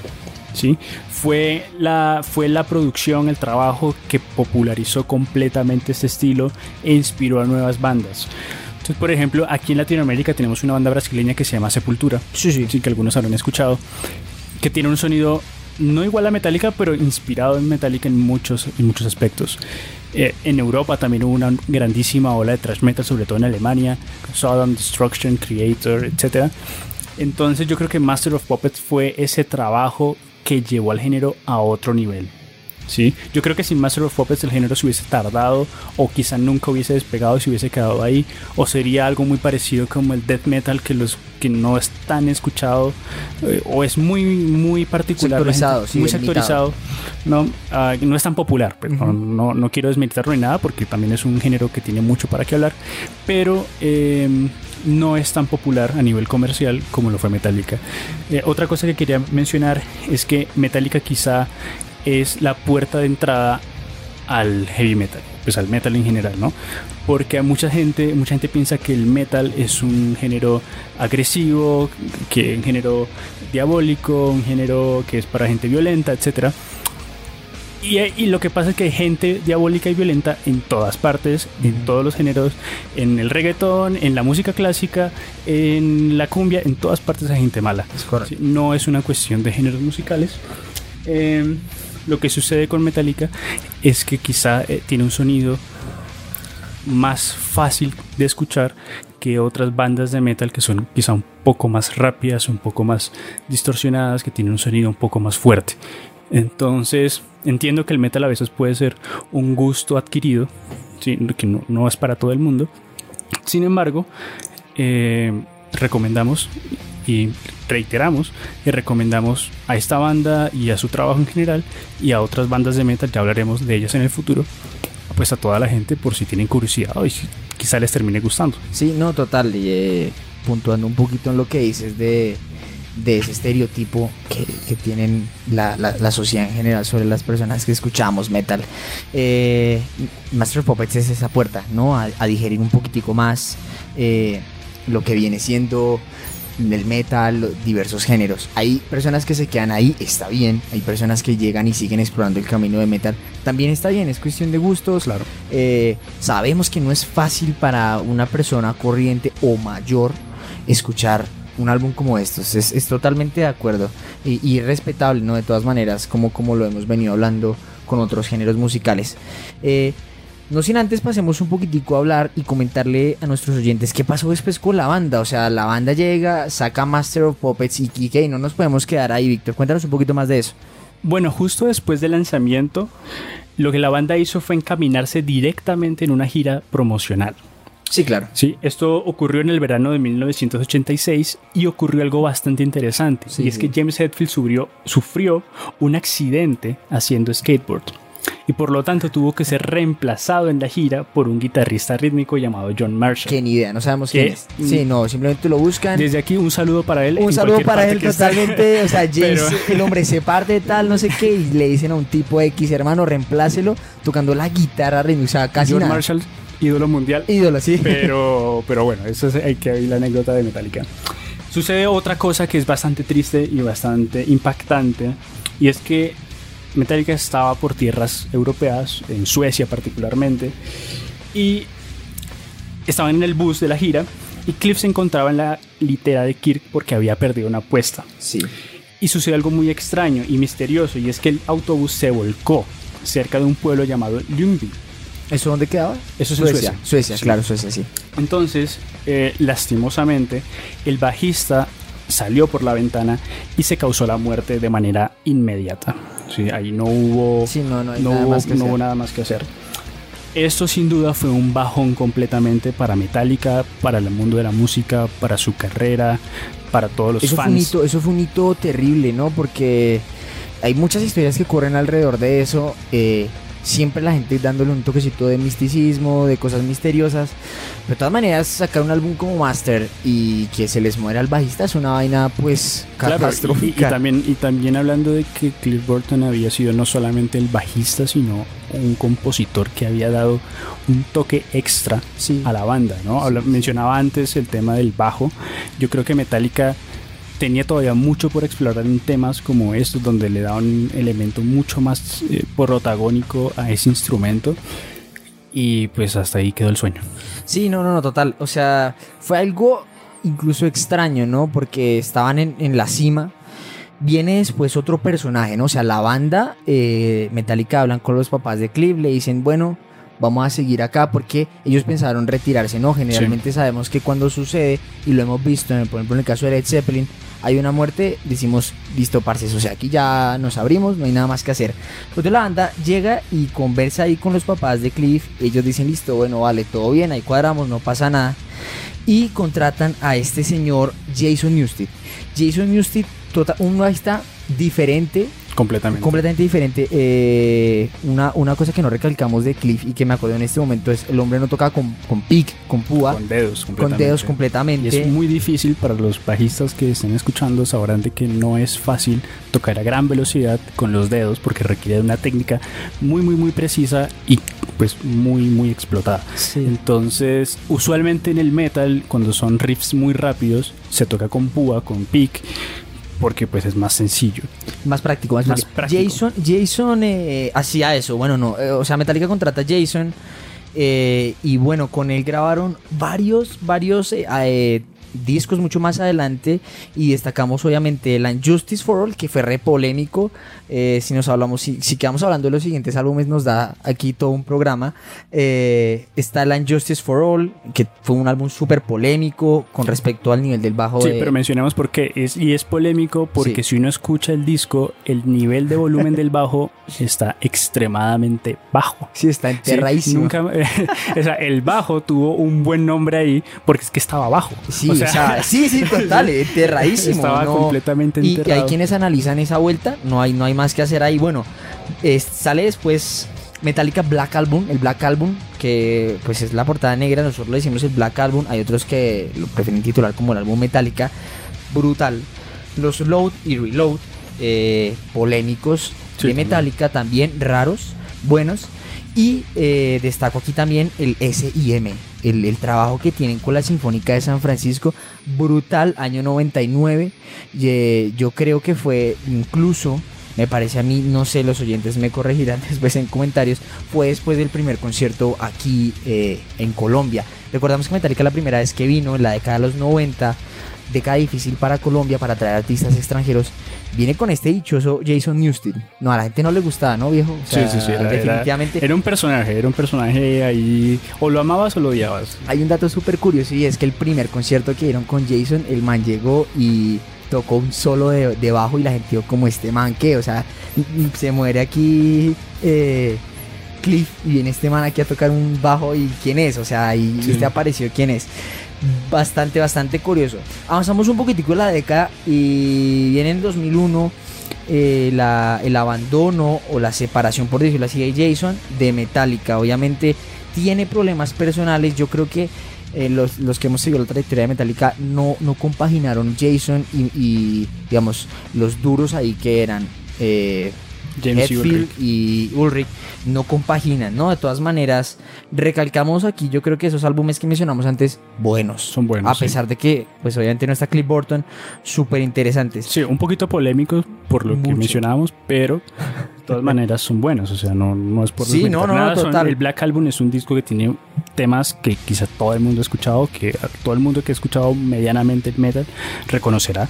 ¿sí? Fue la, fue la producción, el trabajo que popularizó completamente este estilo e inspiró a nuevas bandas. Entonces, por ejemplo, aquí en Latinoamérica tenemos una banda brasileña que se llama Sepultura, sí, sí. sí que algunos habrán escuchado, que tiene un sonido no igual a Metallica, pero inspirado en Metallica en muchos, en muchos aspectos. Eh, en Europa también hubo una grandísima ola de thrash metal, sobre todo en Alemania, Sodom, Destruction, Creator, etc. Entonces yo creo que Master of Puppets fue ese trabajo que llevó al género a otro nivel. ¿Sí? Yo creo que sin Master of Puppets el género se hubiese tardado o quizá nunca hubiese despegado y se hubiese quedado ahí o sería algo muy parecido como el death metal que los que no es tan escuchado eh, o es muy muy particular sectorizado, muy sectorizado no ah, no es tan popular no, no, quiero desmilitarlo ni nada porque también es un género que tiene mucho para qué hablar pero em, no es tan popular a nivel comercial como lo fue Metallica. Eh, otra cosa que quería mencionar es que Metallica quizá es la puerta de entrada al heavy metal, pues al metal en general, ¿no? Porque a mucha gente, mucha gente piensa que el metal es un género agresivo, que un género diabólico, un género que es para gente violenta, etcétera. Y, lo que pasa es que hay gente diabólica y violenta en todas partes, en todos los géneros, en el reggaetón, en la música clásica, en la cumbia, en todas partes hay gente mala. No es una cuestión de géneros musicales. Em, lo que sucede con Metallica es que quizá eh, tiene un sonido más fácil de escuchar que otras bandas de metal que son quizá un poco más rápidas, un poco más distorsionadas, que tienen un sonido un poco más fuerte. Entonces, entiendo que el metal a veces puede ser un gusto adquirido, que no, es para todo el mundo. Sin embargo, eh, recomendamos y reiteramos y recomendamos a esta banda y a su trabajo en general y a otras bandas de metal, ya hablaremos de ellas en el futuro, pues a toda la gente por si tienen curiosidad y quizá les termine gustando. Sí, no, total, y eh, puntuando un poquito en lo que dices de ese estereotipo que, tienen la, sociedad en general sobre las personas que escuchamos metal. Eh, Master Puppets es esa puerta, ¿no? A, digerir un poquitico más eh, lo que viene siendo el metal, diversos géneros. Hay personas que se quedan ahí, está bien. Hay personas que llegan y siguen explorando el camino de metal, también está bien. Es cuestión de gustos. Claro. Eh, sabemos que no es fácil para una persona corriente o mayor escuchar un álbum como estos. Es, totalmente de acuerdo y, respetable, ¿no? De todas maneras, como, como lo hemos venido hablando con otros géneros musicales. Eh, no sin antes pasemos un poquitico a hablar y comentarle a nuestros oyentes qué pasó después con la banda. O sea, la banda llega, saca Master of Puppets y Kike y no nos podemos quedar ahí, Víctor. Cuéntanos un poquito más de eso. Bueno, justo después del lanzamiento, lo que la banda hizo fue encaminarse directamente en una gira promocional. Sí, claro. Sí, esto ocurrió en el verano de 1986 y ocurrió algo bastante interesante. y es que James Hetfield sufrió, sufrió un accidente haciendo skateboard. Y por lo tanto tuvo que ser reemplazado en la gira por un guitarrista rítmico llamado John Marshall. Qué ni idea, no sabemos quién es. Sí, no, simplemente lo buscan. Desde aquí un saludo para él. Un saludo para él totalmente. O sea, [LAUGHS] James, el hombre se parte de tal, no sé qué, y le dicen a un tipo X, hermano, reemplácelo tocando la guitarra rítmica. O sea, casi John Marshall ídolo mundial. Ídolo, sí. Pero, [LAUGHS] pero bueno, eso es, hay que oír la anécdota de Metallica. Sucede otra cosa que es bastante triste y bastante impactante, y es que Metallica estaba por tierras europeas, en Suecia particularmente, y estaban en el bus de la gira, y Cliff se encontraba en la litera de Kirk porque había perdido una apuesta. Sí. Y sucede algo muy extraño y misterioso, y es que el autobús se volcó cerca de un pueblo llamado Ljungby ¿Eso dónde quedaba? Eso es en Suecia. Suecia, claro, Suecia, sí. Entonces, eh, lastimosamente, el bajista salió por la ventana y se causó la muerte de manera inmediata. Sí, ahí no hubo, no, no, nada, más que hubo nada más que hacer. Esto sin duda fue un bajón completamente para Metallica, para el mundo de la música, para su carrera, para todos los eso fans. Fue un hito, eso fue un hito terrible, ¿no? Porque hay muchas historias que corren alrededor de eso. Eh, siempre la gente dándole un toquecito de misticismo, de cosas misteriosas. de todas maneras, sacar un álbum como Master y que se les muera el bajista es una vaina pues catastrófica. y, también, y también hablando de que Cliff Burton había sido no solamente el bajista, sino un compositor que había dado un toque extra a la banda, ¿no? Mencionaba antes el tema del bajo. Yo creo que Metallica tenía todavía mucho por explorar en temas como estos, donde le da un elemento mucho más eh, protagónico a ese instrumento. Y pues hasta ahí quedó el sueño. Sí, no, no, no, total. O sea, fue algo incluso extraño, ¿no? Porque estaban en, la cima. Viene después otro personaje, ¿no? O sea, la banda eh, Metallica hablan con los papás de Cliff, le dicen, bueno, vamos a seguir acá porque ellos pensaron retirarse, ¿no? Generalmente sabemos que cuando sucede, y lo hemos visto, en, por ejemplo, en el caso de Led Zeppelin, hay una muerte, decimos, listo, parce, o sea, aquí ya nos abrimos, no hay nada más que hacer. Entonces la banda llega y conversa ahí con los papás de Cliff, ellos dicen, listo, bueno, vale, todo bien, ahí cuadramos, no pasa nada. Y contratan a este señor Jason Newsted. Jason Newsted, tota, un está diferente, Completamente. Completamente diferente. Eh, una, una cosa que no recalcamos de Cliff y que me acuerdo en este momento es el hombre no toca con, con pick, con púa. Con dedos, Con dedos completamente. Y es muy difícil para los bajistas que estén escuchando, sabrán de que no es fácil tocar a gran velocidad con los dedos porque requiere una técnica muy, muy, muy precisa y pues muy, muy explotada. Entonces, usualmente en el metal, cuando son riffs muy rápidos, se toca con púa, con pick porque pues es más sencillo. Más práctico, más, práctico. Jason, Jason eh, hacía eso, bueno, no, eh, o sea, Metallica contrata a Jason eh, y bueno, con él grabaron varios, varios discos mucho más adelante y destacamos obviamente el Justice for All que fue re polémico eh, si nos hablamos si, si, quedamos hablando de los siguientes álbumes nos da aquí todo un programa. Eh, está el Justice for All que fue un álbum súper polémico con respecto al nivel del bajo sí pero mencionemos por qué. Es, y es polémico porque si uno escucha el disco el nivel de volumen del bajo [LAUGHS] está extremadamente bajo. Sí está enterradísimo. nunca, [LAUGHS] o sea el bajo tuvo un buen nombre ahí porque es que estaba bajo. Sí sí, sí, [LAUGHS] total, enterradísimo. Estaba completamente enterrado. Y, hay quienes analizan esa vuelta, no hay, no hay más que hacer ahí. Bueno, sale después Metallica Black Album, el Black Album, que pues es la portada negra, nosotros le decimos el Black Album, hay otros que lo prefieren titular como el álbum Metallica, brutal. Los Load y Reload, eh, polémicos de Metallica, también raros, buenos. Y eh, destaco aquí también el SIM, el, trabajo que tienen con la Sinfónica de San Francisco, brutal, año 99. Eh, yo creo que fue incluso, me parece a mí, no sé, los oyentes me corregirán [LAUGHS] después en comentarios, fue después del primer concierto aquí eh, en Colombia. Recordamos que Metallica la primera vez que vino, en la década de los 90, década difícil para Colombia para traer artistas extranjeros viene con este dichoso Jason Newsted. No, a la gente no le gustaba, ¿no, viejo? sí, sí, sí. Era, definitivamente. Era, un personaje, era un personaje ahí. O lo amabas o lo odiabas. Hay un dato súper curioso y es que el primer concierto que dieron con Jason, el man llegó y tocó un solo de, bajo y la gente dijo como este man que, o sea, se muere aquí eh, Cliff y viene este man aquí a tocar un bajo y quién es, o sea, y sí. este apareció quién es bastante, bastante curioso. Avanzamos un poquitico en la década y viene en 2001 eh, el abandono o la separación, por decirlo así, de Jason de Metallica. Obviamente tiene problemas personales. Yo creo que eh, los, que hemos seguido la trayectoria de Metallica no, no compaginaron Jason y, digamos, los duros ahí que eran. Eh, James y Ulrich no compaginan, ¿no? De todas maneras, recalcamos aquí, yo creo que esos álbumes que mencionamos antes, buenos. Son buenos. A pesar de que, pues obviamente no está Cliff Burton, súper interesantes. Sí, un poquito polémicos por lo que mencionábamos, pero de todas maneras son buenos, o sea, no, no es por Sí, no, no, total. el Black Album es un disco que tiene temas que quizá todo el mundo ha escuchado, que todo el mundo que ha escuchado medianamente el metal reconocerá.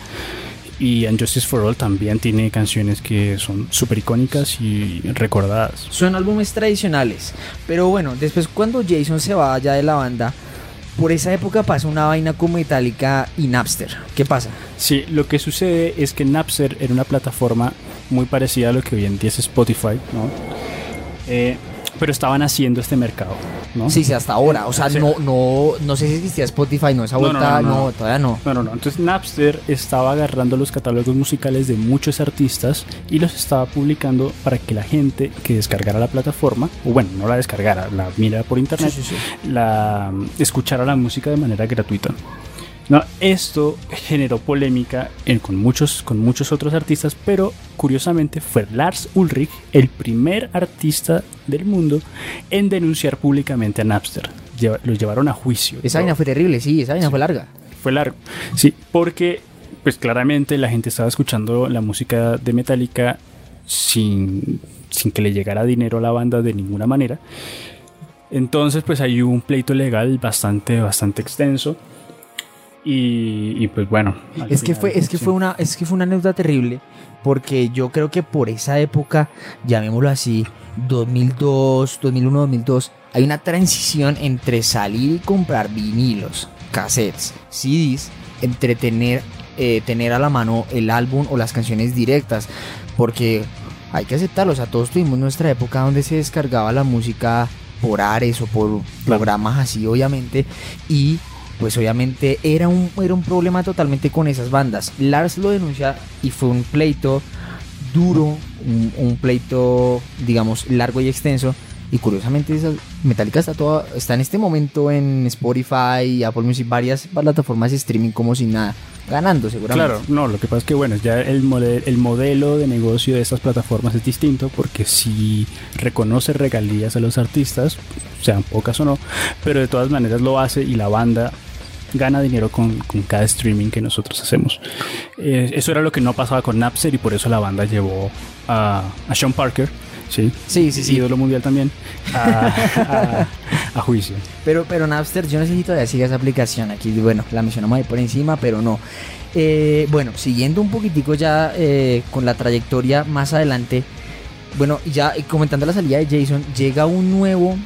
Y Justice for All también tiene canciones que son súper icónicas y recordadas. Son álbumes tradicionales. Pero bueno, después cuando Jason se va allá de la banda, por esa época pasa una vaina con Metallica y Napster. ¿Qué pasa? Sí, lo que sucede es que Napster era una plataforma muy parecida a lo que hoy en día es Spotify, ¿no? Eh, pero estaban haciendo este mercado, ¿no? Sí, sí, hasta ahora. O sea, no, no, no sé si existía Spotify, no, esa vuelta, no, todavía no. No, no, no. Entonces Napster estaba agarrando los catálogos musicales de muchos artistas y los estaba publicando para que la gente que descargara la plataforma, o bueno, no la descargara, la mira por internet, la escuchara la música de manera gratuita. No, esto generó polémica con, muchos, con muchos otros artistas, pero curiosamente fue Lars Ulrich el primer artista del mundo en denunciar públicamente a Napster. los llevaron a juicio. Esa vaina fue terrible, sí, esa vaina fue larga. Fue largo, sí, porque pues claramente la gente estaba escuchando la música de Metallica sin, sin que le llegara dinero a la banda de ninguna manera. Entonces pues hay un pleito legal bastante, bastante extenso y, pues bueno. Es que, fue, es, que fue una, es que fue una anécdota terrible porque yo creo que por esa época, llamémoslo así, 2002, 2001, 2002, hay una transición entre salir y comprar vinilos, cassettes, CDs, entre tener, eh, tener a la mano el álbum o las canciones directas, porque hay que aceptarlo, o sea, todos tuvimos nuestra época donde se descargaba la música por Ares o por programas así, obviamente, y pues obviamente era un, era un problema totalmente con esas bandas. Lars lo denuncia y fue un pleito duro, un, pleito, digamos, largo y extenso. Y curiosamente, Metallica está, toda, está en este momento en Spotify, Apple Music, varias plataformas de streaming como sin nada ganando seguramente. Claro, no, lo que pasa es que bueno, ya el, el modelo de negocio de estas plataformas es distinto porque si reconoce regalías a los artistas, sean pocas o no, pero de todas maneras lo hace y la banda gana dinero con, cada streaming que nosotros hacemos. Eh, eso era lo que no pasaba con Napster y por eso la banda llevó a, a Sean Parker, ¿sí? Sí, sí, sí. Ídolo mundial también, a, [LAUGHS] juicio. Pero, pero Napster, yo necesito siga esa aplicación. Aquí, bueno, la mencionamos ahí por encima, pero no. Eh, bueno, siguiendo un poquitico ya eh, con la trayectoria más adelante, bueno, ya comentando la salida de Jason, llega un nuevo,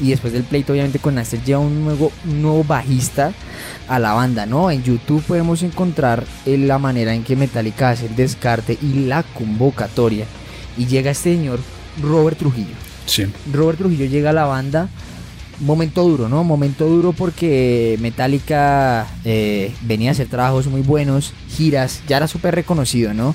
y después del pleito obviamente con Napster, llega un nuevo, nuevo bajista a la banda, ¿no? En YouTube podemos encontrar eh, la manera en que Metallica hace el descarte y la convocatoria. Y llega este señor Robert Trujillo. Sí. Robert Trujillo llega a la banda momento duro, ¿no? Momento duro porque Metallica eh, venía a hacer trabajos muy buenos, giras, ya era súper reconocido, ¿no?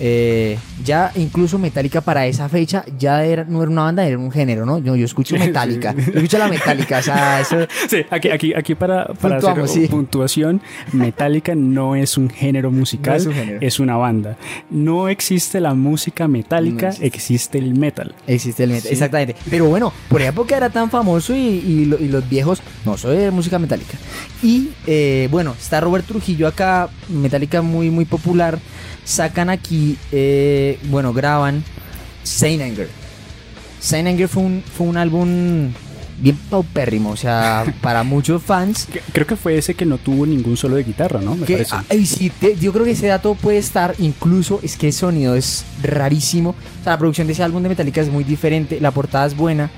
Eh, ya incluso Metallica para esa fecha ya era, no era una banda, era un género, ¿no? Yo, yo escucho [LAUGHS] Metallica, yo escucho la Metallica, o sea, [LAUGHS] eso... Sí, aquí, aquí, aquí para, para hacer puntuación, Metallica no es un género musical, es, una banda. No existe la música metálica, existe. el metal. Existe el metal, exactamente. Pero bueno, por época era tan famoso y, los viejos, no, soy de música metálica. Y eh, bueno, está Robert Trujillo acá, Metallica muy, muy popular sacan aquí, eh, bueno, graban Saint Anger. Saint Anger fue un, fue un álbum bien paupérrimo, o sea, [LAUGHS] para muchos fans. Creo que fue ese que no tuvo ningún solo de guitarra, ¿no? Me parece. sí, yo creo que ese dato puede estar, incluso es que el sonido es rarísimo. O sea, la producción de ese álbum de Metallica es muy diferente, la portada es buena.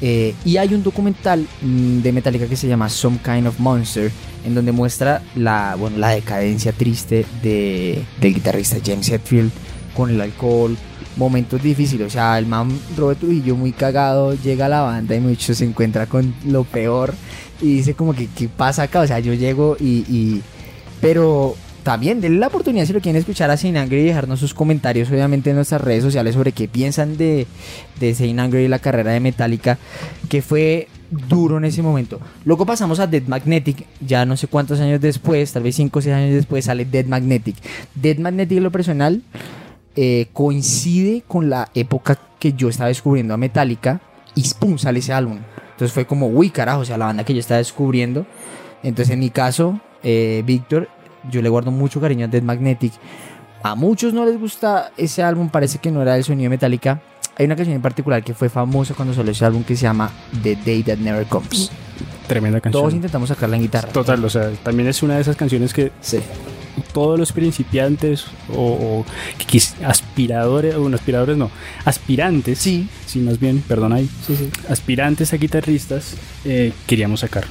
Eh, y hay un documental mm, de Metallica que se llama Some Kind of Monster, en donde muestra la, bueno, la decadencia triste de, del guitarrista James Hetfield con el alcohol, momentos difíciles. O sea, el man Robert Trujillo muy cagado llega a la banda y mucho se encuentra con lo peor y dice como que qué pasa acá. O sea, yo llego y, y pero también denle la oportunidad si lo quieren escuchar a Saint Angry y dejarnos sus comentarios obviamente en nuestras redes sociales sobre qué piensan de, de Angry y la carrera de Metallica que fue duro en ese momento. Luego pasamos a Dead Magnetic, ya no sé cuántos años después, tal vez 5 o 6 años después sale Dead Magnetic. Dead Magnetic en lo personal eh, coincide con la época que yo estaba descubriendo a Metallica y ¡pum! sale ese álbum. Entonces fue como, uy carajo, o sea, la banda que yo estaba descubriendo. Entonces en mi caso, eh, Víctor yo le guardo mucho cariño a Dead Magnetic. A muchos no les gusta ese álbum, parece que no era el sonido de Metallica. Hay una canción en particular que fue famosa cuando salió ese álbum que se llama The Day That Never Comes. Tremenda canción. Todos intentamos sacarla en guitarra. Total, o sea, también es una de esas canciones que sí. todos los principiantes o, aspiradores, bueno, aspiradores no, aspirantes, sí, sí más bien, perdón ahí, sí, sí. aspirantes a guitarristas eh, queríamos sacar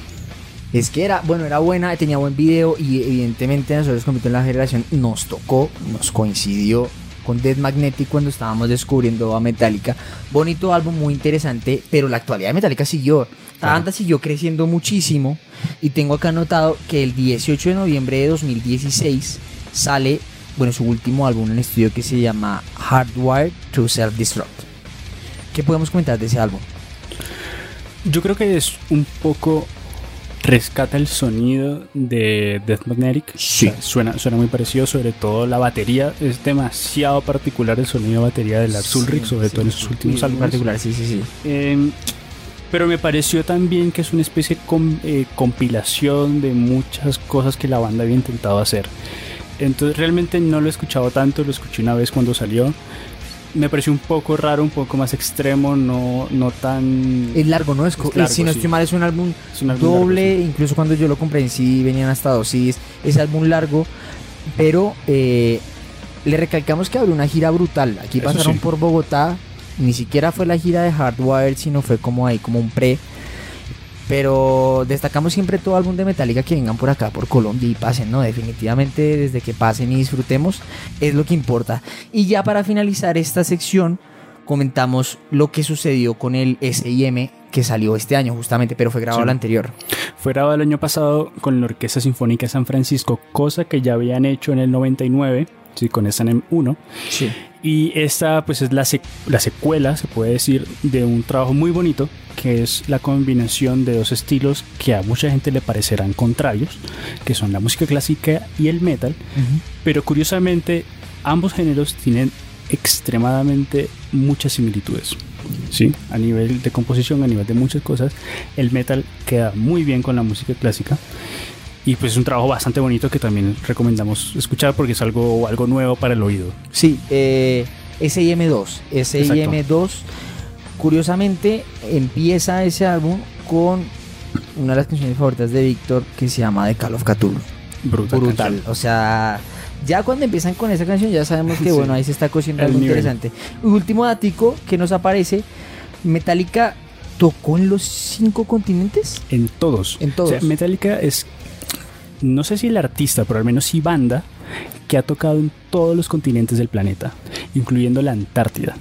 es que era, bueno, era buena, tenía buen video y evidentemente nosotros como en la generación nos tocó, nos coincidió con Dead Magnetic cuando estábamos descubriendo a Metallica. Bonito álbum, muy interesante, pero la actualidad de Metallica siguió. La banda siguió creciendo muchísimo y tengo acá anotado que el 18 de noviembre de 2016 sale, bueno, su último álbum en estudio que se llama Hardwired to Self-Destruct. ¿Qué podemos comentar de ese álbum? Yo creo que es un poco rescata el sonido de Death Magnetic. Sí. suena, suena muy parecido, sobre todo la batería. Es demasiado particular el sonido de batería de Lars Ulrich, sobre todo en esos últimos álbumes. particular, sí, sí, sí. Em, pero me pareció también que es una especie de eh, compilación de muchas cosas que la banda había intentado hacer. Entonces realmente no lo he escuchado tanto, lo escuché una vez cuando salió me pareció un poco raro, un poco más extremo, no, no tan... Es largo, ¿no? Es, si no estoy mal, es un álbum, doble, incluso cuando yo lo compré en sí venían hasta dos CDs, es álbum largo, pero eh, le recalcamos que abrió una gira brutal, aquí pasaron por Bogotá, ni siquiera fue la gira de Hardwire, sino fue como ahí, como un pre pero destacamos siempre todo álbum de Metallica que vengan por acá, por Colombia y pasen, ¿no? Definitivamente desde que pasen y disfrutemos es lo que importa. Y ya para finalizar esta sección, comentamos lo que sucedió con el SIM que salió este año justamente, pero fue grabado el anterior. Fue grabado el año pasado con la Orquesta Sinfónica de San Francisco, cosa que ya habían hecho en el 99, sí, con SNM 1. Sí. Y esta pues es la, la secuela, se puede decir, de un trabajo muy bonito que es la combinación de dos estilos que a mucha gente le parecerán contrarios, que son la música clásica y el metal, pero curiosamente ambos géneros tienen extremadamente muchas similitudes. ¿sí? A nivel de composición, a nivel de muchas cosas, el metal queda muy bien con la música clásica. Y pues es un trabajo bastante bonito que también recomendamos escuchar porque es algo, algo nuevo para el oído. Sí, eh, SIM2. SIM2, curiosamente, empieza ese álbum con una de las canciones favoritas de Víctor que se llama The Call of Cthulhu. Brutal. Brutal. O sea, ya cuando empiezan con esa canción ya sabemos que [LAUGHS] bueno, ahí se está cociendo algo interesante. último datico que nos aparece, Metallica tocó en los cinco continentes. En todos. En todos. Metallica es, no sé si el artista, pero al menos sí banda que ha tocado en todos los continentes del planeta, incluyendo la Antártida.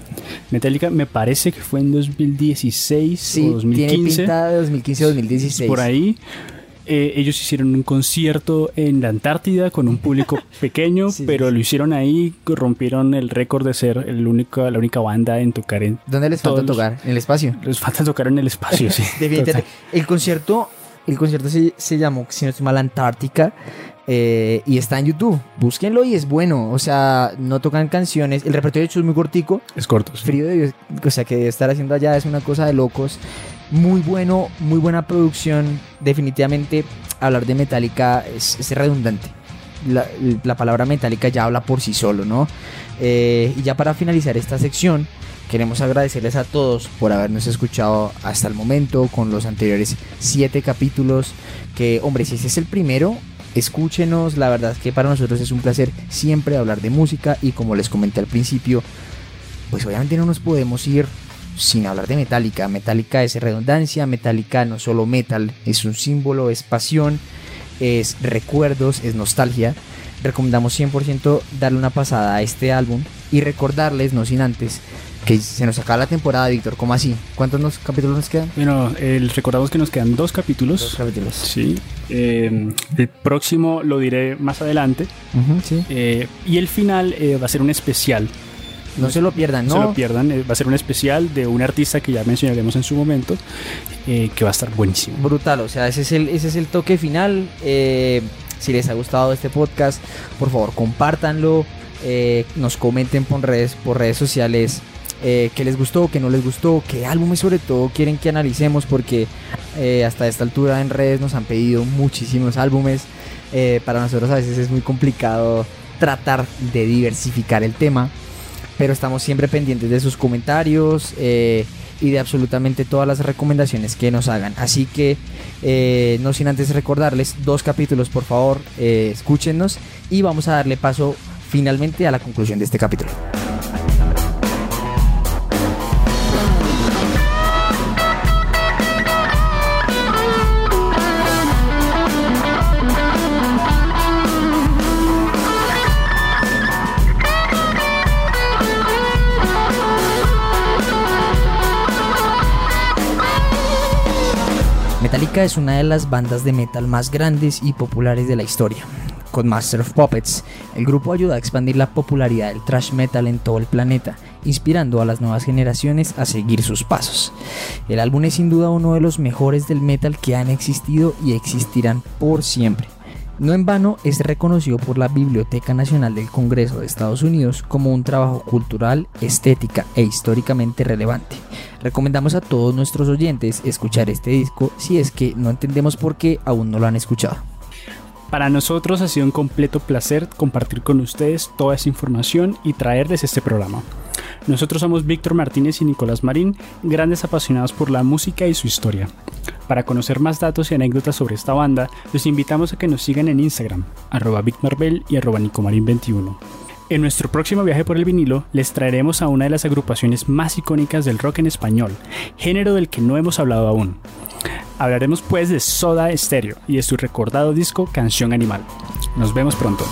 Metallica me parece que fue en 2016 o 2015. Tiene pinta de 2015 o 2016. Por ahí. Eh, ellos hicieron un concierto en la Antártida con un público [LAUGHS] pequeño, pero lo hicieron ahí, rompieron el récord de ser el único, la única banda en tocar en. ¿Dónde les falta tocar? ¿En el espacio? Les falta tocar en el espacio, sí. [LAUGHS] el concierto, el concierto se, se llamó, si no estoy mal, Antártica. Eh, y está en YouTube. Búsquenlo y es bueno. O sea, no tocan canciones. El repertorio de hecho es muy cortico. Es corto. Frío de O sea, que estar haciendo allá es una cosa de locos muy bueno, muy buena producción. Definitivamente hablar de Metallica es, redundante. La, palabra Metallica ya habla por sí solo, ¿no? Eh, y ya para finalizar esta sección, queremos agradecerles a todos por habernos escuchado hasta el momento con los anteriores siete capítulos. Que, hombre, si ese es el primero, escúchenos. La verdad es que para nosotros es un placer siempre hablar de música y como les comenté al principio, pues obviamente no nos podemos ir sin hablar de Metallica. Metallica es redundancia, Metallica no solo metal, es un símbolo, es pasión, es recuerdos, es nostalgia. Recomendamos 100% darle una pasada a este álbum y recordarles, no sin antes, que se nos acaba la temporada, Víctor. ¿Cómo así? ¿Cuántos capítulos nos quedan? Bueno, recordamos que nos quedan dos capítulos. Dos capítulos. Sí. Eh, el próximo lo diré más adelante. sí. Eh, y el final eh, va a ser un especial no se lo pierdan, ¿no? se lo pierdan. Eh, va a ser un especial de un artista que ya mencionaremos en su momento, eh, que va a estar buenísimo. Brutal, o sea, ese es el, ese es el toque final. Eh, si les ha gustado este podcast, por favor, compártanlo. nos comenten por redes, por redes sociales qué les gustó, qué no les gustó, qué álbumes sobre todo quieren que analicemos, porque hasta esta altura en redes nos han pedido muchísimos álbumes. para nosotros a veces es muy complicado tratar de diversificar el tema pero estamos siempre pendientes de sus comentarios eh, y de absolutamente todas las recomendaciones que nos hagan. Así que eh, no sin antes recordarles dos capítulos, por favor, eh, escúchenos y vamos a darle paso finalmente a la conclusión de este capítulo. Metallica es una de las bandas de metal más grandes y populares de la historia. Con Master of Puppets, el grupo ayuda a expandir la popularidad del thrash metal en todo el planeta, inspirando a las nuevas generaciones a seguir sus pasos. El álbum es sin duda uno de los mejores del metal que han existido y existirán por siempre. No en vano es reconocido por la Biblioteca Nacional del Congreso de Estados Unidos como un trabajo cultural, estética e históricamente relevante. Recomendamos a todos nuestros oyentes escuchar este disco si es que no entendemos por qué aún no lo han escuchado. Para nosotros ha sido un completo placer compartir con ustedes toda esa información y traerles este programa. Nosotros somos Víctor Martínez y Nicolás Marín, grandes apasionados por la música y su historia. Para conocer más datos y anécdotas sobre esta banda, los invitamos a que nos sigan en Instagram, arroba VicMarbel y arroba Nicomarín21. En nuestro próximo viaje por el vinilo les traeremos a una de las agrupaciones más icónicas del rock en español, género del que no hemos hablado aún. Hablaremos pues de Soda Stereo y de su recordado disco Canción Animal. Nos vemos pronto.